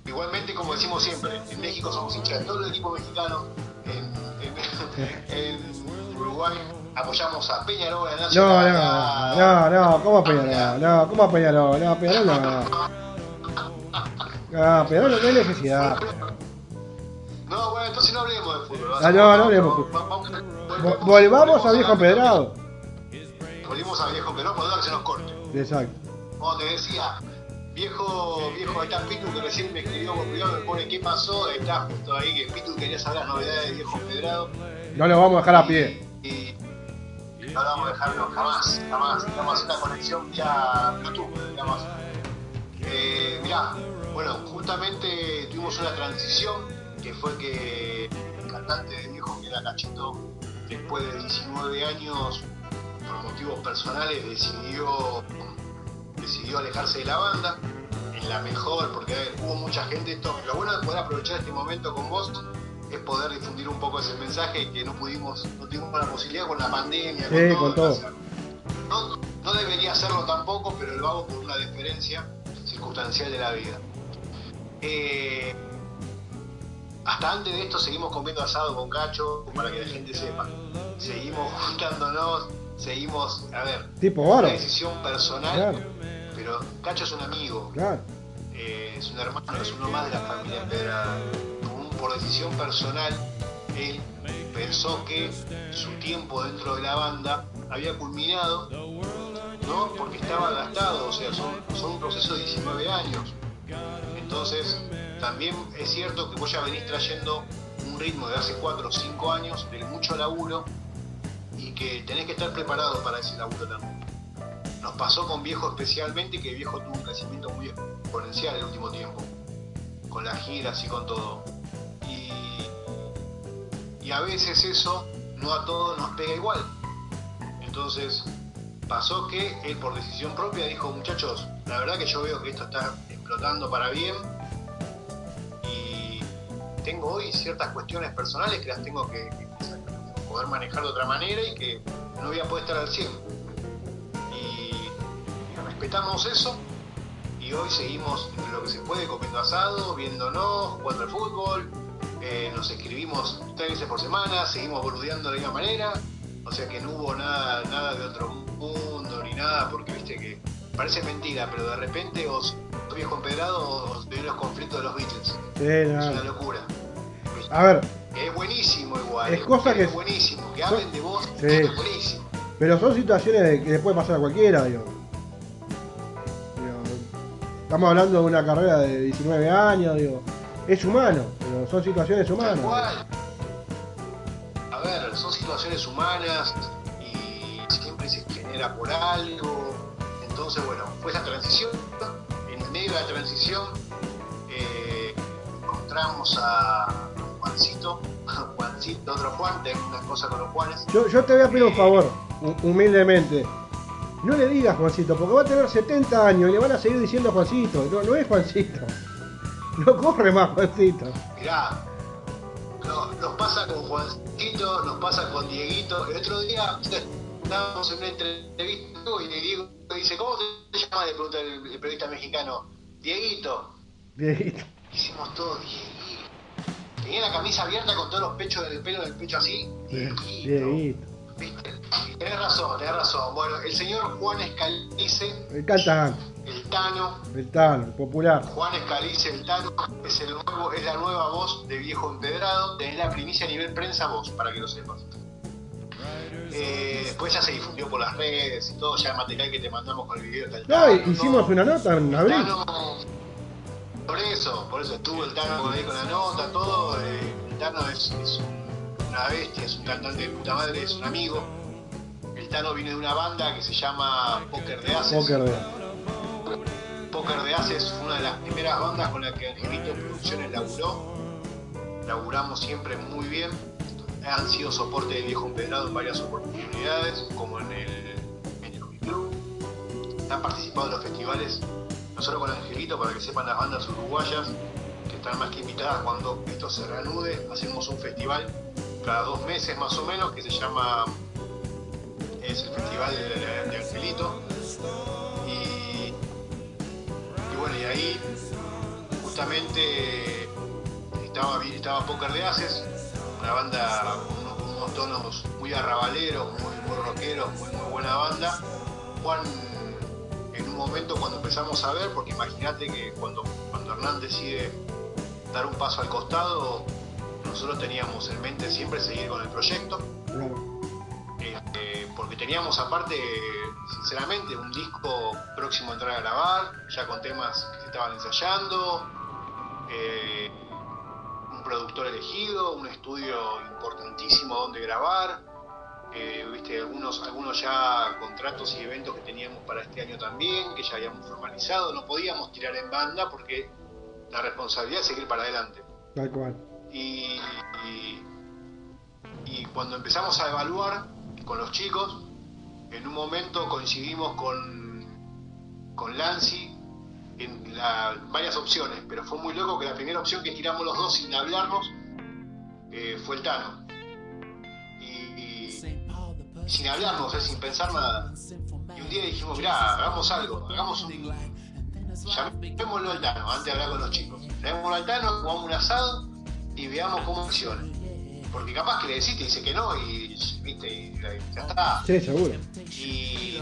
Igualmente, como decimos siempre, en México somos hinchas de todo el equipo mexicano. En, en, Uruguay apoyamos a Peñarol en No, no, no, no, ¿cómo Peñarol? No, ¿cómo Peñarol? No, Peñarol no. No, Peñarol no hay necesidad. No, bueno, entonces no hablemos de fútbol. Ah, no, no hablemos de fútbol. Volvamos a viejo empedrado. Volvimos a viejo empedrado, por que se nos corte. Exacto. Como te decía, Viejo, viejo, ahí está Pitu que recién me escribió por privado, me pone qué pasó, está justo ahí que Pitu quería saber las novedades de Viejo Pedrado. No lo vamos a dejar a pie. Y, no lo vamos a dejar jamás, jamás. Vamos a hacer una conexión vía Bluetooth, digamos. Eh, mirá, bueno, justamente tuvimos una transición que fue que el cantante de Viejo, que era Cachito, después de 19 años, por motivos personales, decidió decidió alejarse de la banda, en la mejor, porque hubo mucha gente. Esto, lo bueno de poder aprovechar este momento con vos es poder difundir un poco ese mensaje que no pudimos, no tuvimos la posibilidad con la pandemia, con, todo, No, debería hacerlo tampoco, pero lo hago por una diferencia circunstancial de la vida. Eh, hasta antes de esto seguimos comiendo asado con Cacho, para que la gente sepa. Seguimos juntándonos, seguimos, a ver, tipo una decisión personal pero Cacho es un amigo. Eh, es un hermano, es uno más de la familia Pedra. Por decisión personal, él pensó que su tiempo dentro de la banda había culminado, ¿no? Porque estaba gastado, o sea, son, son un proceso de 19 años. Entonces, también es cierto que vos ya venís trayendo un ritmo de hace 4 o 5 años de mucho laburo y que tenés que estar preparado para ese laburo también. nos pasó con Viejo especialmente, que Viejo tuvo un crecimiento muy exponencial el último tiempo, con las giras y con todo. Y, y a veces eso no a todos nos pega igual. Entonces pasó que él por decisión propia dijo, muchachos, la verdad que yo veo que esto está explotando para bien. Y tengo hoy ciertas cuestiones personales que las tengo que, poder manejar de otra manera y que no voy a poder estar al 100. Y, respetamos eso. Y hoy seguimos lo que se puede comiendo asado, viéndonos, jugando al fútbol, eh, nos escribimos tres veces por semana, seguimos boludeando de la misma manera, o sea que no hubo nada, nada de otro mundo ni nada, porque viste que parece mentira, pero de repente os ven los conflictos de los Beatles. es una locura. A ver. es buenísimo igual. Es cosa que. Es buenísimo. Que hablen de vos. Es buenísimo. Pero son situaciones que le puede pasar a cualquiera, digo. Estamos hablando de una carrera de 19 años, digo es humano, pero son situaciones humanas. A ver, son situaciones humanas y siempre se genera por algo. Entonces, bueno, fue esa transición. De la transición eh, encontramos a Juancito, Juancito, otro Juan, tengo una cosa con los Juanes. Yo, yo te voy a pedir un eh, favor, humildemente. No le digas Juancito, porque va a tener 70 años y le van a seguir diciendo Juancito. No, no es Juancito. No corre más, Juancito. Mirá, nos pasa con Juancito, nos pasa con Dieguito. El otro día estábamos en una entrevista y Diego dice, ¿cómo te llamas? Le pregunta el, periodista mexicano. Dieguito. Dieguito. Hicimos todo Dieguito. Tenía la camisa abierta con todos los pechos del pelo del pecho así. Dieguito. Dieguito. ¿Viste? Tenés razón, tenés razón. Bueno, el señor Juan Escalice. El cantante. El Tano. El Tano, popular. Juan Escalice, el Tano, es, el nuevo, es la nueva voz de Viejo Empedrado. Tenés la primicia a nivel prensa voz, para que lo sepas. Eh, después ya se difundió por las redes y todo, ya el material que te mandamos con el video del Tano. No, hicimos una nota en abril. por eso, por eso estuvo el Tano con, con la nota, todo. Eh, el Tano es, es una bestia, es un cantante de puta madre, es un amigo. El Tano viene de una banda que se llama Poker de Aces. Poker de Poker de Aces fue una de las primeras bandas con las que Angelito Producciones laburó. Laburamos siempre muy bien. Han sido soporte de viejo empedrado en varias oportunidades, como en el, en el Club. Han participado en los festivales, no solo con Angelito, para que sepan las bandas uruguayas, que están más que invitadas cuando esto se reanude. Hacemos un festival cada dos meses más o menos, que se llama, es el Festival de, Angelito. Y, bueno, y ahí justamente estaba, estaba Poker de Haces, una banda con unos, tonos muy arrabaleros, muy, muy rockeros, muy, muy buena banda. Juan, en un momento cuando empezamos a ver, porque imagínate que cuando, cuando Hernán decide dar un paso al costado, nosotros teníamos en mente siempre seguir con el proyecto. Este, porque teníamos aparte, sinceramente, un disco próximo a entrar a grabar, ya con temas que se estaban ensayando, eh, un productor elegido, un estudio importantísimo donde grabar, eh, viste algunos, algunos ya contratos y eventos que teníamos para este año también, que ya habíamos formalizado, no podíamos tirar en banda porque la responsabilidad es seguir para adelante. Tal cual. Y, y, cuando empezamos a evaluar con los chicos, en un momento coincidimos con, con Lancy en varias opciones, pero fue muy loco que la primera opción que tiramos los dos sin hablarnos eh, fue el Tano. Y, sin hablarnos, eh, sin pensar nada. Y un día dijimos, mirá, hagamos algo, hagamos un... Llamémoslo al Tano, antes de hablar con los chicos. Llamémoslo al Tano, jugamos un asado y veamos cómo funciona. Porque capaz que le decís, te dice que no y, ¿viste? y ya está. Sí, seguro. Y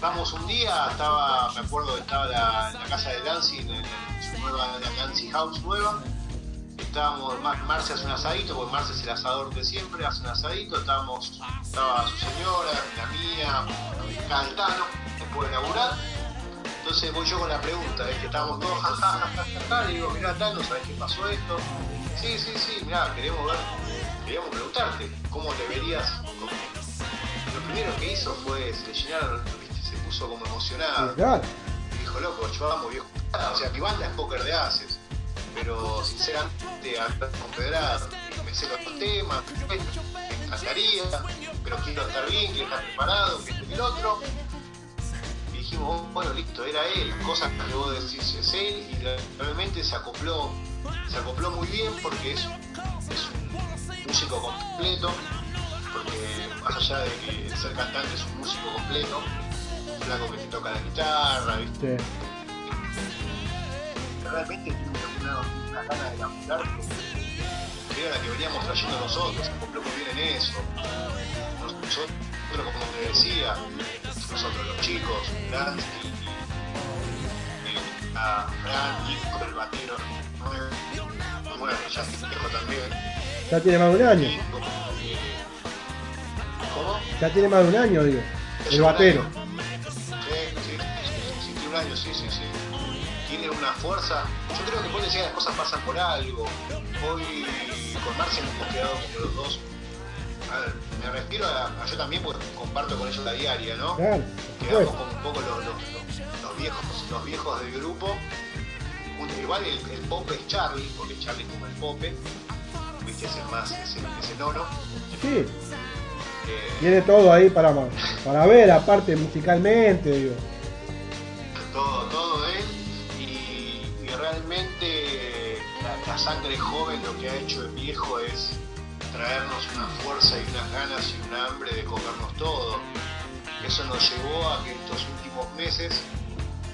vamos un día, estaba, me acuerdo, estaba la, la casa de Dancy, en, su nueva, la House nueva. Estábamos, Marce hace un asadito, porque Marce es el asador de siempre, hace un asadito, estábamos, estaba su señora, la mía, Cantano, después de laburar entonces voy yo con la pregunta, es que estábamos todos jajajaja, y digo, mirá, Tano, ¿sabes qué pasó esto? Sí, sí, sí, mirá, queremos ver, queríamos preguntarte, ¿cómo te verías? Lo primero que hizo fue, se le llenaron. Se puso como emocionado. Y dijo, loco, yo amo viejo. O sea, mi banda es Poker de Haces, pero sinceramente, con Pedrado, me sé los temas, me encantaría, pero quiero estar bien, quiero estar preparado, que este y el otro. Y dijimos, bueno, listo, era él, cosas que vos decís, es él, y realmente se acopló, se acopló muy bien porque es, es un músico completo más allá de que ser cantante es un músico completo, flaco que te toca la guitarra, ¿viste? Realmente tiene una, una gana de laburar que era la que veníamos trayendo nosotros, se cumplió muy bien en eso. Nosotros, como te decía, nosotros los chicos, Lance y, a Fran, Nico, el batero, bueno, ya es viejo también. Ya tiene más de un año. Ya tiene más de un año, digo. El batero. Sí, sí, sí, sí. Tiene una fuerza. Yo creo que puede decir que las cosas pasan por algo. Hoy con Marcia hemos quedado como los dos. A ver, me refiero a, yo también porque comparto con ellos la diaria, ¿no? Claro. Quedamos como un poco los, viejos, los viejos del grupo. igual el, el Pope es Charlie, porque Charlie es como el Pope, viste, es el más, es el, es el nono. Sí. Tiene todo ahí para, para ver, aparte musicalmente, digo. Todo, todo él. Y, realmente la, sangre joven lo que ha hecho el viejo es traernos una fuerza y unas ganas y un hambre de comernos todo. Eso nos llevó a que estos últimos meses,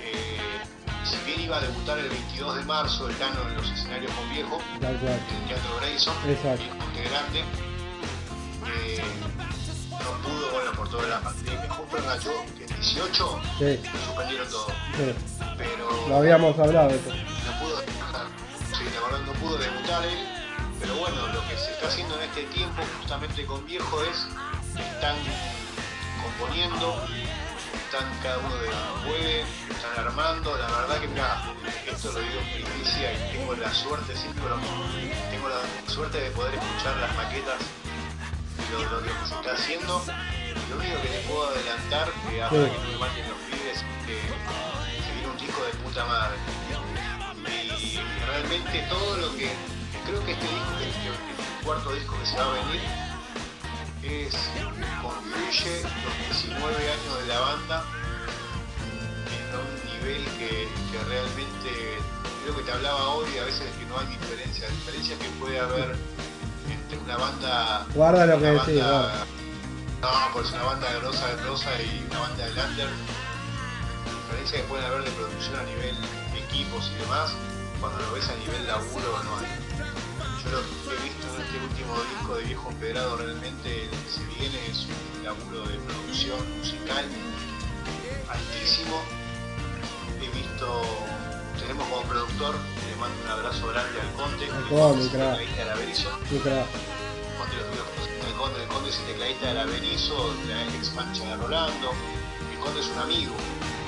eh, si bien iba a debutar el 22 de marzo el Tano en los escenarios con viejo, en el Teatro Grayson, integrante, eh, no pudo, bueno, por toda la pandemia. Justo enganchó que en 18 sí. suspendieron todo. Pero. Lo habíamos hablado eso. No pudo, sí, la verdad no pudo debutar él. Pero bueno, lo que se está haciendo en este tiempo, justamente con Viejo, es están componiendo, están cada uno de lo puede, están armando. La verdad que, mira, esto lo digo en primicia y tengo la suerte, siempre tengo la suerte de poder escuchar las maquetas lo, que se está haciendo. Lo único que les puedo adelantar, que hasta que no me maten los pibes, que se viene un disco de puta madre. Y, realmente todo lo que. Creo que este disco, este, el cuarto disco que se va a venir, es concluye los 19 años de la banda en un nivel que, que, realmente creo que te hablaba hoy a veces que no hay diferencia, la diferencia que puede haber una banda. Guarda lo que decís, guarda. No, pues una banda de Rosa de Rosa y una banda de Lander. La diferencia que puede haber de producción a nivel equipos y demás, cuando lo ves a nivel laburo, no hay. Yo lo que he visto en este último disco de Viejo Empedrado, realmente lo que se viene es un laburo de producción musical altísimo. He visto, tenemos como productor le mando un abrazo grande al Conte, el Conde, crack. de la Berizo. El Conde, el Conde es el tecladista de la Berizo, de la ex mancha de Rolando. El Conde es un amigo,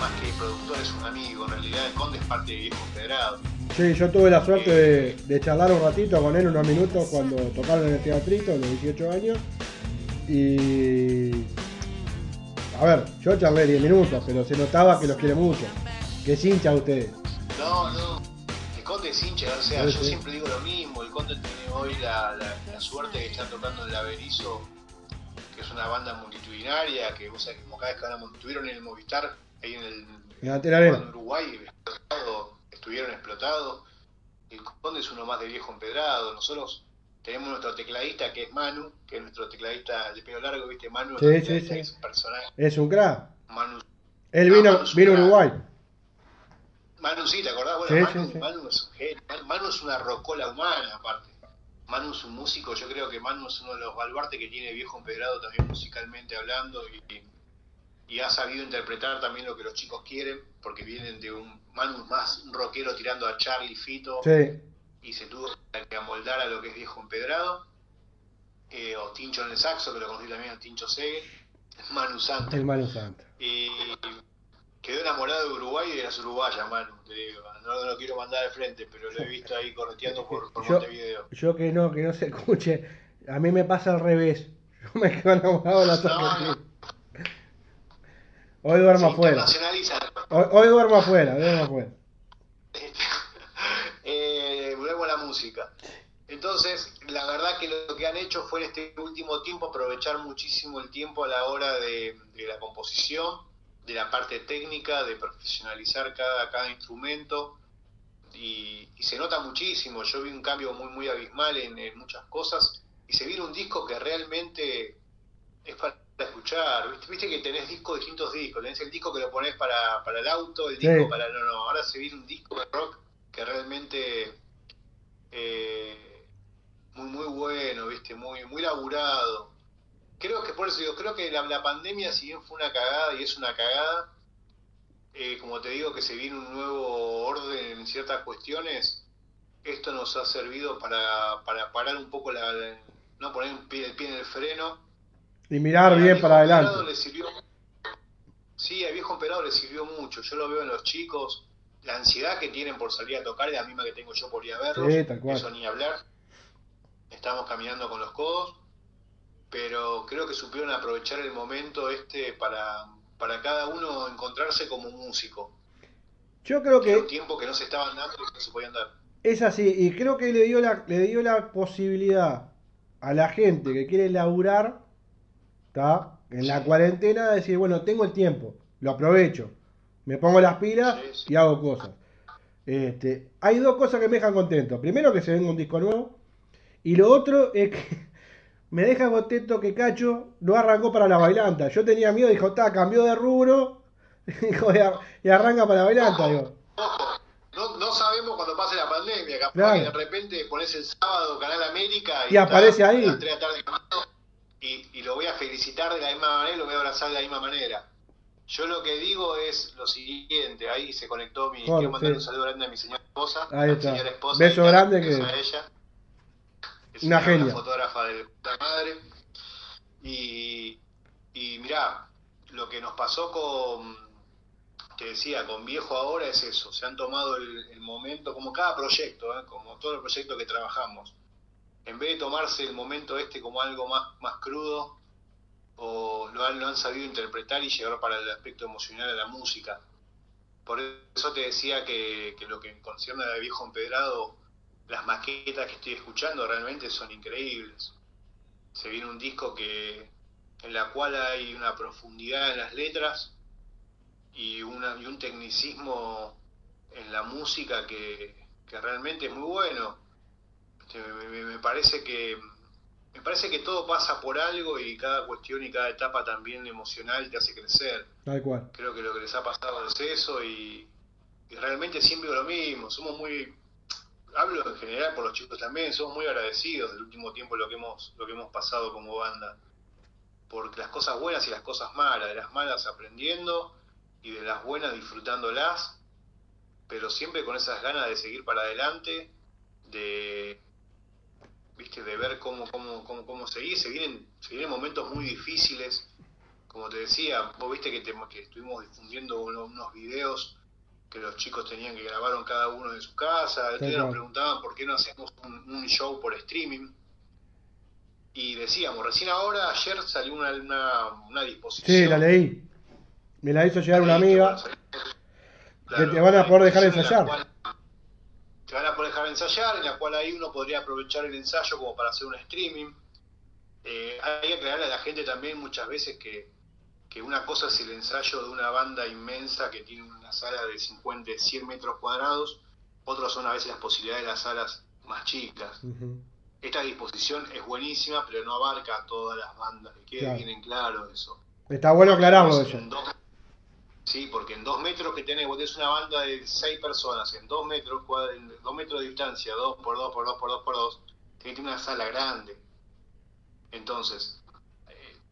más que productor es un amigo. En realidad el Conde es parte de Viejo Federado. Sí, yo tuve la suerte de, de, charlar un ratito con él, unos minutos, cuando tocaron en el teatrito, a los 18 años. Y. A ver, yo charlé 10 minutos, pero se notaba que los quiere mucho. Que es hincha a ustedes. No, no, Conde es hincha, o sea, yo siempre digo lo mismo, el Conde tiene hoy la, suerte de estar tocando en la Berizo, que es una banda multitudinaria, que vos sabés que como cada vez que van estuvieron en el Movistar, ahí en el en Uruguay, estuvieron explotados, el Conde es uno más de viejo empedrado, nosotros tenemos nuestro tecladista que es Manu, que es nuestro tecladista de pelo largo, viste, Manu sí, sí, sí. es un personaje. Es un crack. Manu, Él vino, vino a Uruguay. Manu sí, ¿te acordás? Bueno, Manu, Es, Manu, es una rocola humana, aparte. Manu es un músico, yo creo que Manu es uno de los baluartes que tiene viejo empedrado también musicalmente hablando y, y, ha sabido interpretar también lo que los chicos quieren, porque vienen de un Manu más rockero tirando a Charlie Fito y se tuvo que amoldar a lo que es viejo empedrado. Eh, o Tincho en el saxo, que lo conocí también a Tincho Segue, Manu Santa. El Manu Santa. Y, quedó enamorado de Uruguay y de las uruguayas, mano. No, lo quiero mandar de frente, pero lo he visto ahí correteando por, por yo, Montevideo. Yo que no, que no se escuche. A mí me pasa al revés. Yo me quedo enamorado de las argentinas. Hoy duermo afuera. Hoy, hoy, duermo afuera, duermo afuera. eh, volvemos a la música. Entonces, la verdad que lo que han hecho fue en este último tiempo aprovechar muchísimo el tiempo a la hora de, la composición, de la parte técnica, de profesionalizar cada, cada instrumento. Y, se nota muchísimo. Yo vi un cambio muy, muy abismal en, muchas cosas y se viene un disco que realmente es para escuchar. ¿Viste, que tenés discos, distintos discos. Tenés el disco que lo pones para, para el auto, el disco para. No, no. Ahora se viene un disco de rock que realmente. Eh, muy, muy bueno, ¿viste? Muy, muy laburado. Creo que por eso digo, creo que la, pandemia, si bien fue una cagada y es una cagada, eh, como te digo, que se viene un nuevo orden en ciertas cuestiones, esto nos ha servido para, para parar un poco la, no poner el pie, en el freno. Y mirar bien para adelante. Le sirvió, sí, al viejo emperador le sirvió mucho. Yo lo veo en los chicos. La ansiedad que tienen por salir a tocar es la misma que tengo yo por ir a verlos. Eso ni hablar estamos caminando con los codos, pero creo que supieron aprovechar el momento este para, para cada uno encontrarse como músico. Yo creo que... un tiempo que no se estaban dando y no se podían dar. Es así, y creo que le dio la, le dio la posibilidad a la gente que quiere laburar, ¿está? En la cuarentena, de decir, bueno, tengo el tiempo, lo aprovecho, me pongo las pilas y hago cosas. Este, hay dos cosas que me dejan contento. Primero que se venga un disco nuevo, y lo otro es que me deja contento que Cacho no arrancó para la bailanta. Yo tenía miedo, dijo, está, cambió de rubro y arranca para la bailanta. Digo. No, no, sabemos cuando pase la pandemia, capaz que de repente pones el sábado Canal América y, aparece ahí. y, y, lo voy a felicitar de la misma manera y lo voy a abrazar de la misma manera. Yo lo que digo es lo siguiente, ahí se conectó mi, quiero mandar un saludo grande a mi señora esposa, ahí está. señora esposa, beso grande que... A ella una genia. fotógrafa de puta madre. Y, y mirá, lo que nos pasó con, te decía, con Viejo ahora es eso, se han tomado el, momento, como cada proyecto, ¿eh? como todos los proyectos que trabajamos, en vez de tomarse el momento este como algo más, más crudo, o lo han, lo han sabido interpretar y llevar para el aspecto emocional de la música. Por eso te decía que, que lo que concierne a Viejo Empedrado, las maquetas que estoy escuchando realmente son increíbles. Se viene un disco que en la cual hay una profundidad en las letras y, una, y un tecnicismo en la música que, realmente es muy bueno. Este, me, parece que me parece que todo pasa por algo y cada cuestión y cada etapa también emocional te hace crecer. Tal cual. Creo que lo que les ha pasado es eso y, y realmente siempre lo mismo. Somos muy hablo en general por los chicos también, somos muy agradecidos del último tiempo lo que hemos, lo que hemos pasado como banda. Porque las cosas buenas y las cosas malas, de las malas aprendiendo y de las buenas disfrutándolas, pero siempre con esas ganas de seguir para adelante, de viste, de ver cómo, cómo, cómo, cómo seguir, se vienen, se vienen momentos muy difíciles, como te decía, vos viste que, que estuvimos difundiendo unos videos que los chicos tenían que grabaron cada uno en su casa. Ustedes nos preguntaban por qué no hacemos un, show por streaming. Y decíamos, recién ahora, ayer salió una, una, disposición. Sí, la leí. Me la hizo llegar una amiga. que te van a poder dejar ensayar. te van a poder dejar ensayar, en la cual ahí uno podría aprovechar el ensayo como para hacer un streaming. Eh, hay que aclararle a la gente también muchas veces que que una cosa es el ensayo de una banda inmensa que tiene una sala de 50, 100 metros cuadrados, otros son a veces las posibilidades de las salas más chicas. Esta disposición es buenísima, pero no abarca a todas las bandas, que quede bien en claro eso. Está bueno aclararlo eso. sí, porque en dos metros que tenés, vos tenés una banda de seis personas, en dos metros, en dos metros de distancia, dos por dos por dos por dos por dos, tenés una sala grande. Entonces,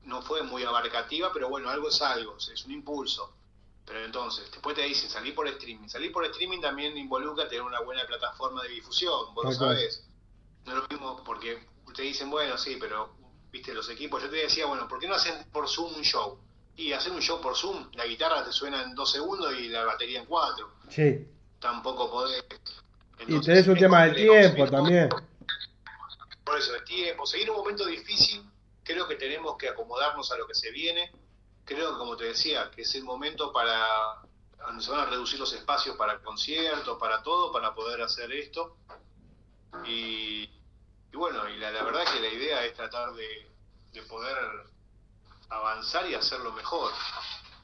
no fue muy abarcativa, pero bueno, algo es algo, es un impulso. Pero entonces, después te dicen salir por streaming. Salir por streaming también involucra tener una buena plataforma de difusión, vos lo sabés. No es lo mismo porque te dicen, bueno, sí, pero, viste, los equipos, yo te decía, bueno, ¿por qué no hacen por Zoom un show? Y hacer un show por Zoom, la guitarra te suena en dos segundos y la batería en cuatro. Sí. Tampoco podés. y tenés un tema del tiempo también. Por eso, el tiempo, seguir un momento difícil creo que tenemos que acomodarnos a lo que se viene creo, como te decía, que es el momento para, se van a reducir los espacios para conciertos, para todo, para poder hacer esto. Y, bueno, y la, verdad que la idea es tratar de, de poder avanzar y hacerlo mejor.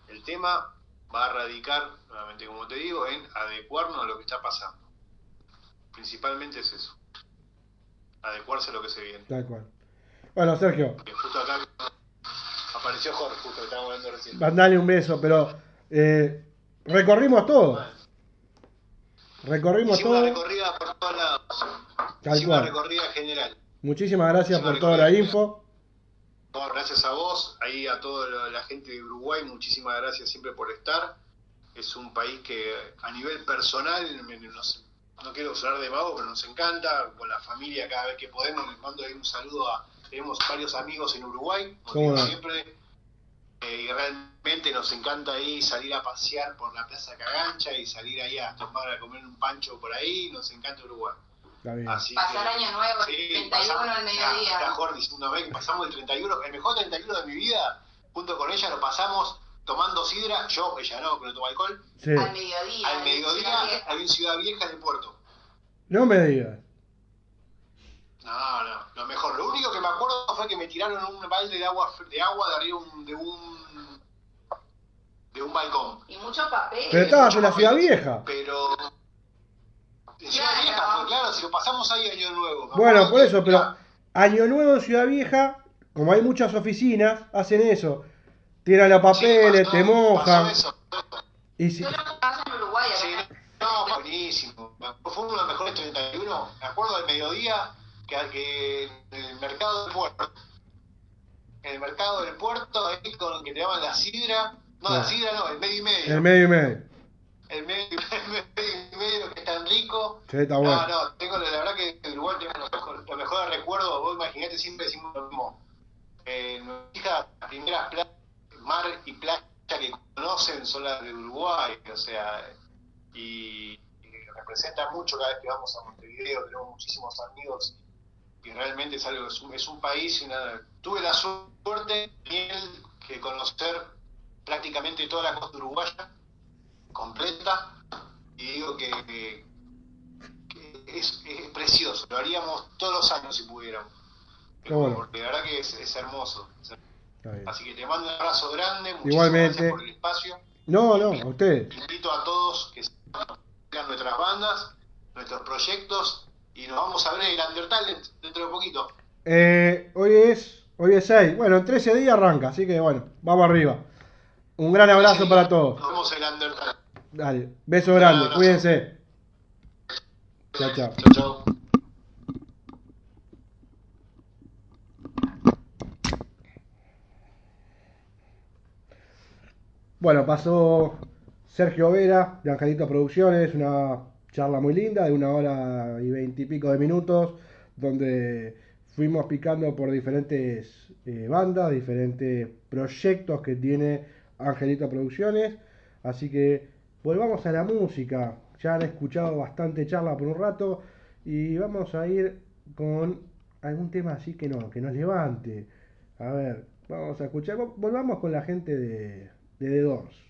El tema va a radicar, nuevamente como te digo, en adecuarnos a lo que está pasando. Principalmente es eso. Adecuarse a lo que se viene. Tal cual. Bueno, Sergio. Justo acá apareció Jorge, justo que estábamos hablando recién. Mandale un beso, pero eh, recorrimos todo. Recorrimos Hicimos todo. una recorrida por todos lados. Tal cual. una recorrida general. Muchísimas gracias Hicimos por toda la info. No, gracias a vos, ahí a toda la gente de Uruguay, muchísimas gracias siempre por estar. Es un país que a nivel personal, nos- no quiero sonar de vago, pero nos encanta. Con la familia, cada vez que podemos, les mando ahí un saludo a. Tenemos varios amigos en Uruguay, como siempre. eh, y realmente nos encanta ahí salir a pasear por la Plaza Cagancha y salir ahí a tomar, a comer un pancho por ahí. Nos encanta Uruguay. Está bien. Así Pasar que- año nuevo, Sí, 31 pasamos- al mediodía. Está Jorge diciendo una vez que pasamos el 31, el mejor 31 de mi vida, junto con ella lo pasamos tomando sidra, yo, ella no, que no toma alcohol, Sí. Al mediodía. al en mediodía Ciudad Vieja. en Ciudad Vieja en el puerto. No me digas. No, no, lo mejor. Lo único que me acuerdo fue que me tiraron un balde de agua de agua de arriba un- de un de un balcón. Y mucho papel. Pero estabas en la ciudad vieja. Pero en Ciudad Claro. Vieja fue claro, si lo pasamos ahí año nuevo. Bueno, por eso, pero Año Nuevo en Ciudad Vieja, como hay muchas oficinas, hacen eso. Tiran los papeles, te mojan. pasó eso. Y si, Yo lo paso en Uruguay. Sí, no, buenísimo. Fue uno de los mejores 31. Me acuerdo del mediodía que, que en el mercado del puerto. En el mercado del puerto, ahí con que te daban la sidra. No, la sidra no, el medio y medio. el medio y medio. El medio, el medio y medio que es tan rico. Sí, está No, bueno. no, tengo, la verdad que en Uruguay tengo los mejores, los mejores recuerdos. Vos imaginate, siempre decimos lo mismo. Eh, nuestras primeras playas, mar y playa que conocen son las de Uruguay, o sea, y, y representa mucho cada vez que vamos a Montevideo, tenemos muchísimos amigos y realmente es algo, es un, es un país, y una- tuve la suerte que conocer prácticamente toda la costa uruguaya completa y digo que, que- que es, es precioso, lo haríamos todos los años si pudiéramos. Bueno. Porque la verdad que es, es hermoso. Así que te mando un abrazo grande, muchísimas Igualmente. gracias por el espacio. No, no, a ustedes. Invito a todos que sigan nuestras bandas, nuestros proyectos y nos vamos a ver el Undertale dentro de poquito. Eh, hoy es hoy es 6. Bueno, en 13 días arranca, así que bueno, vamos arriba. Un gran abrazo para todos. Nos vemos el Undertale. Dale, beso grande, cuídense. Chao, chao. Chau, chau. Bueno, pasó Sergio Vera de Angelito Producciones, una charla muy linda de una hora y veintipico de minutos, donde fuimos picando por diferentes eh, bandas, diferentes proyectos que tiene Angelito Producciones. Así que volvamos a la música. Ya han escuchado bastante charla por un rato y vamos a ir con algún tema así que no, que nos levante. A ver, vamos a escuchar. Vol- Volvamos con la gente de, de The.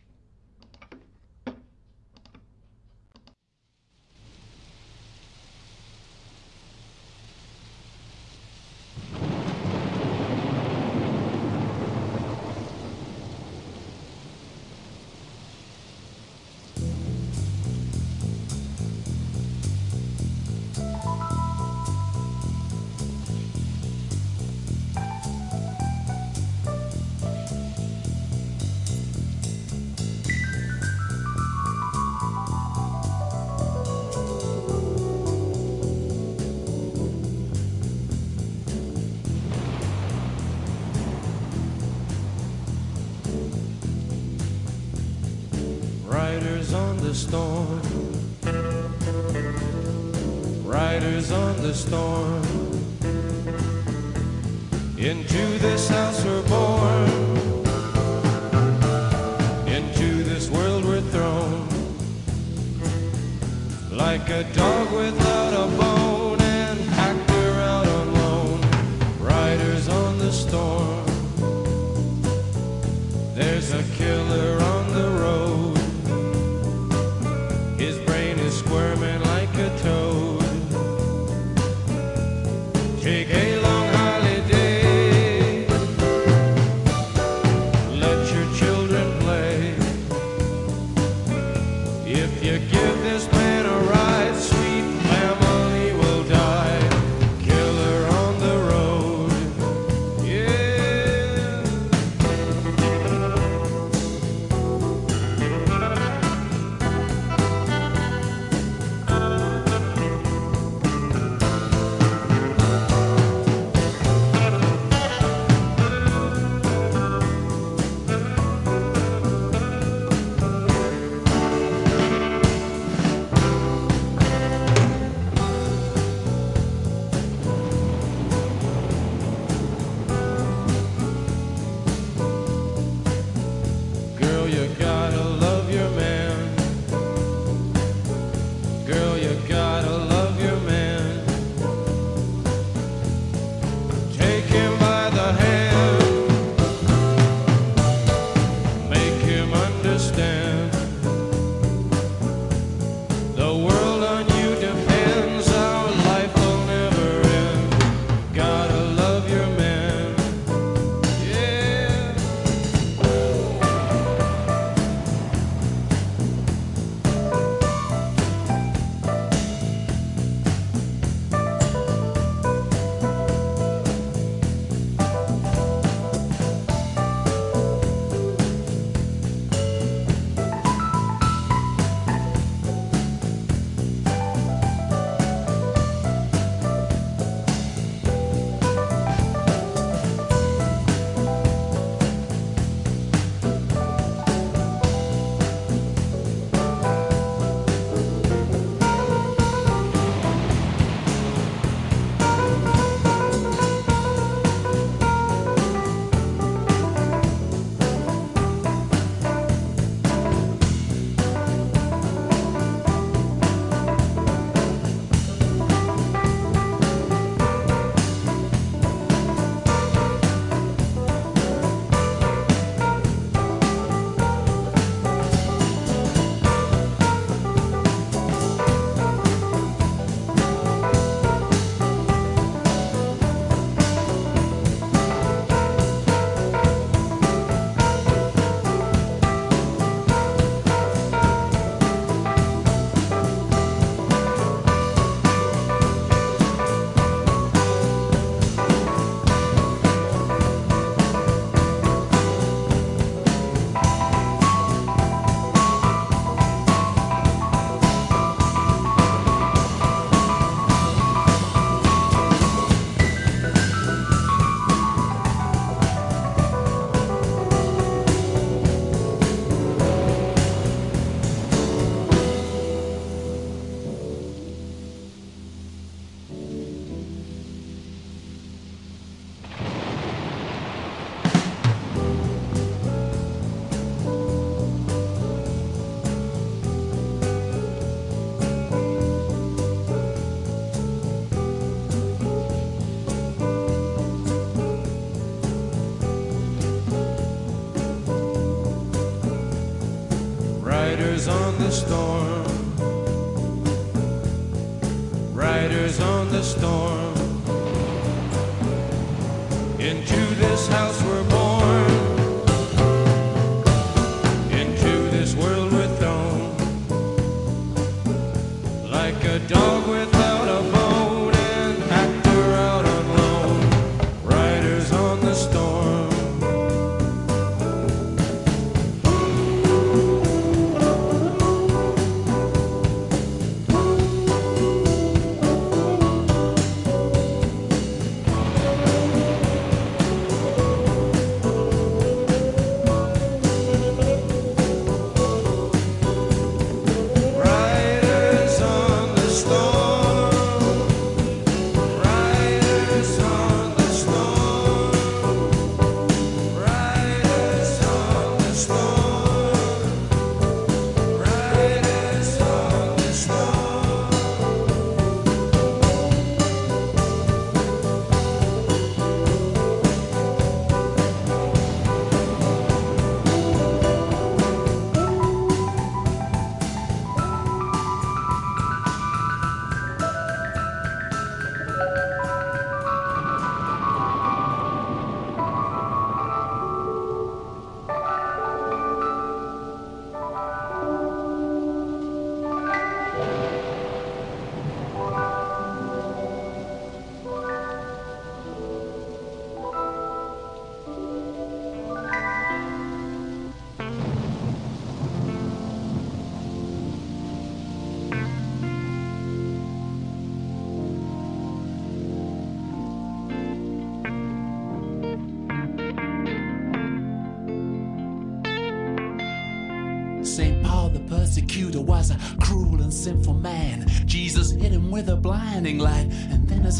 Take it.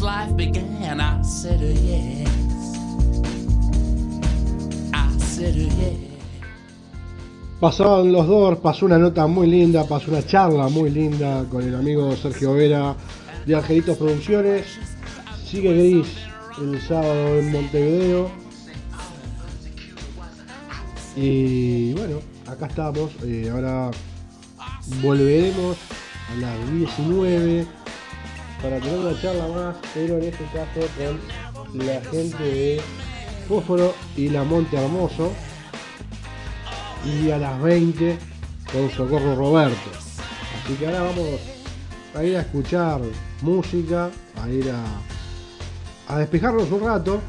Uh, yes. Pasaban los dos, pasó una nota muy linda, pasó una charla muy linda con el amigo Sergio Vera de Angelitos Producciones. Sigue Gris el sábado en Montevideo. Y bueno, acá estamos. eh, ahora volveremos a las 19 para tener una charla más, pero en este caso con la gente de Fósforo y la Monte Hermoso y a las 20 con Socorro Roberto. Así que ahora vamos a ir a escuchar música, a ir a, a despejarnos un rato,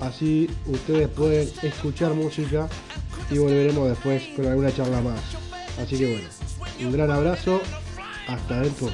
así ustedes pueden escuchar música y volveremos después con alguna charla más. Así que bueno, un gran abrazo, hasta dentro.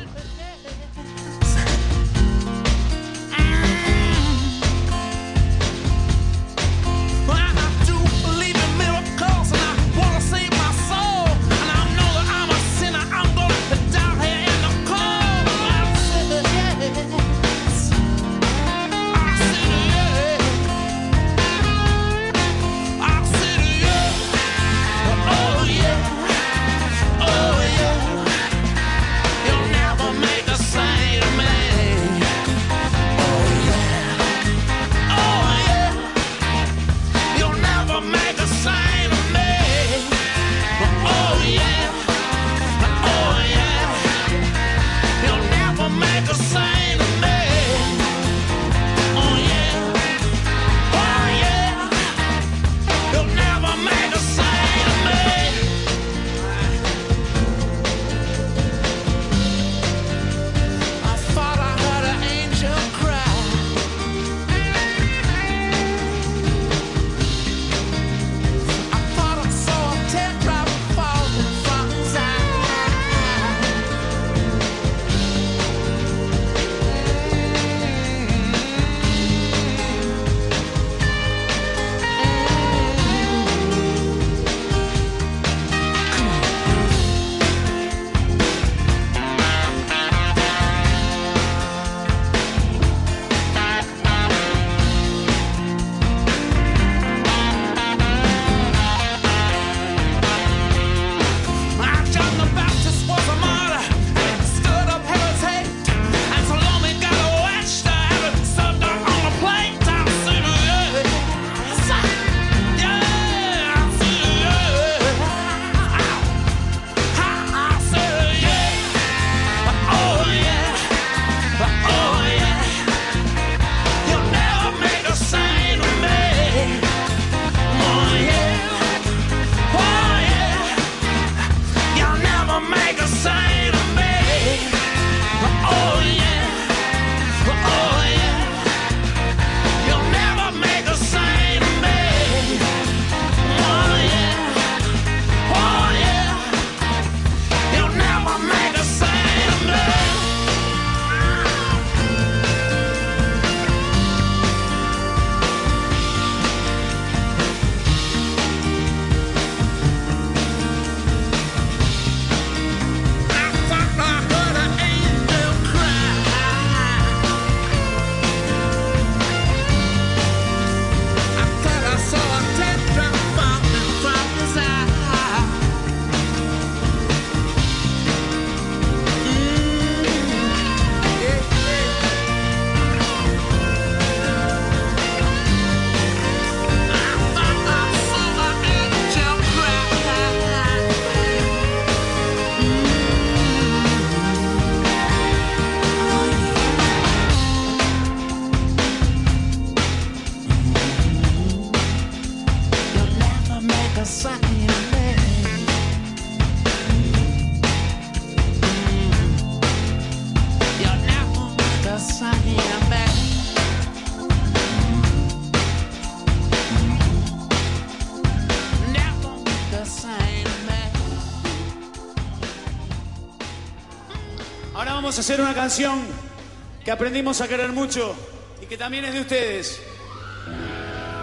Hacer una canción que aprendimos a querer mucho y que también es de ustedes.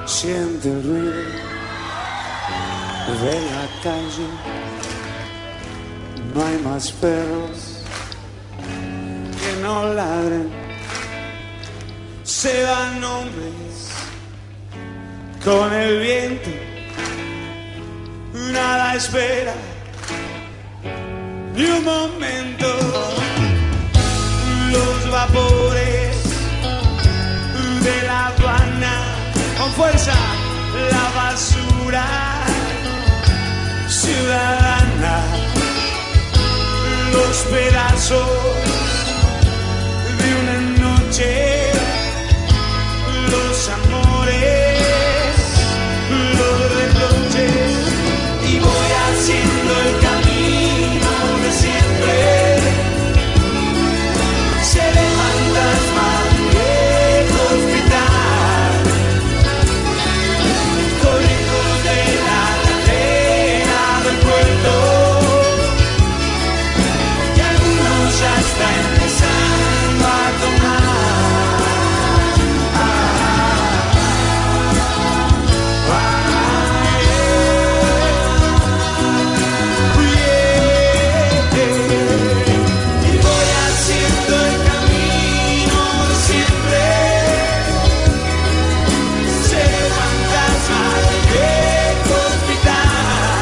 Siente el ruido de la calle. No hay más perros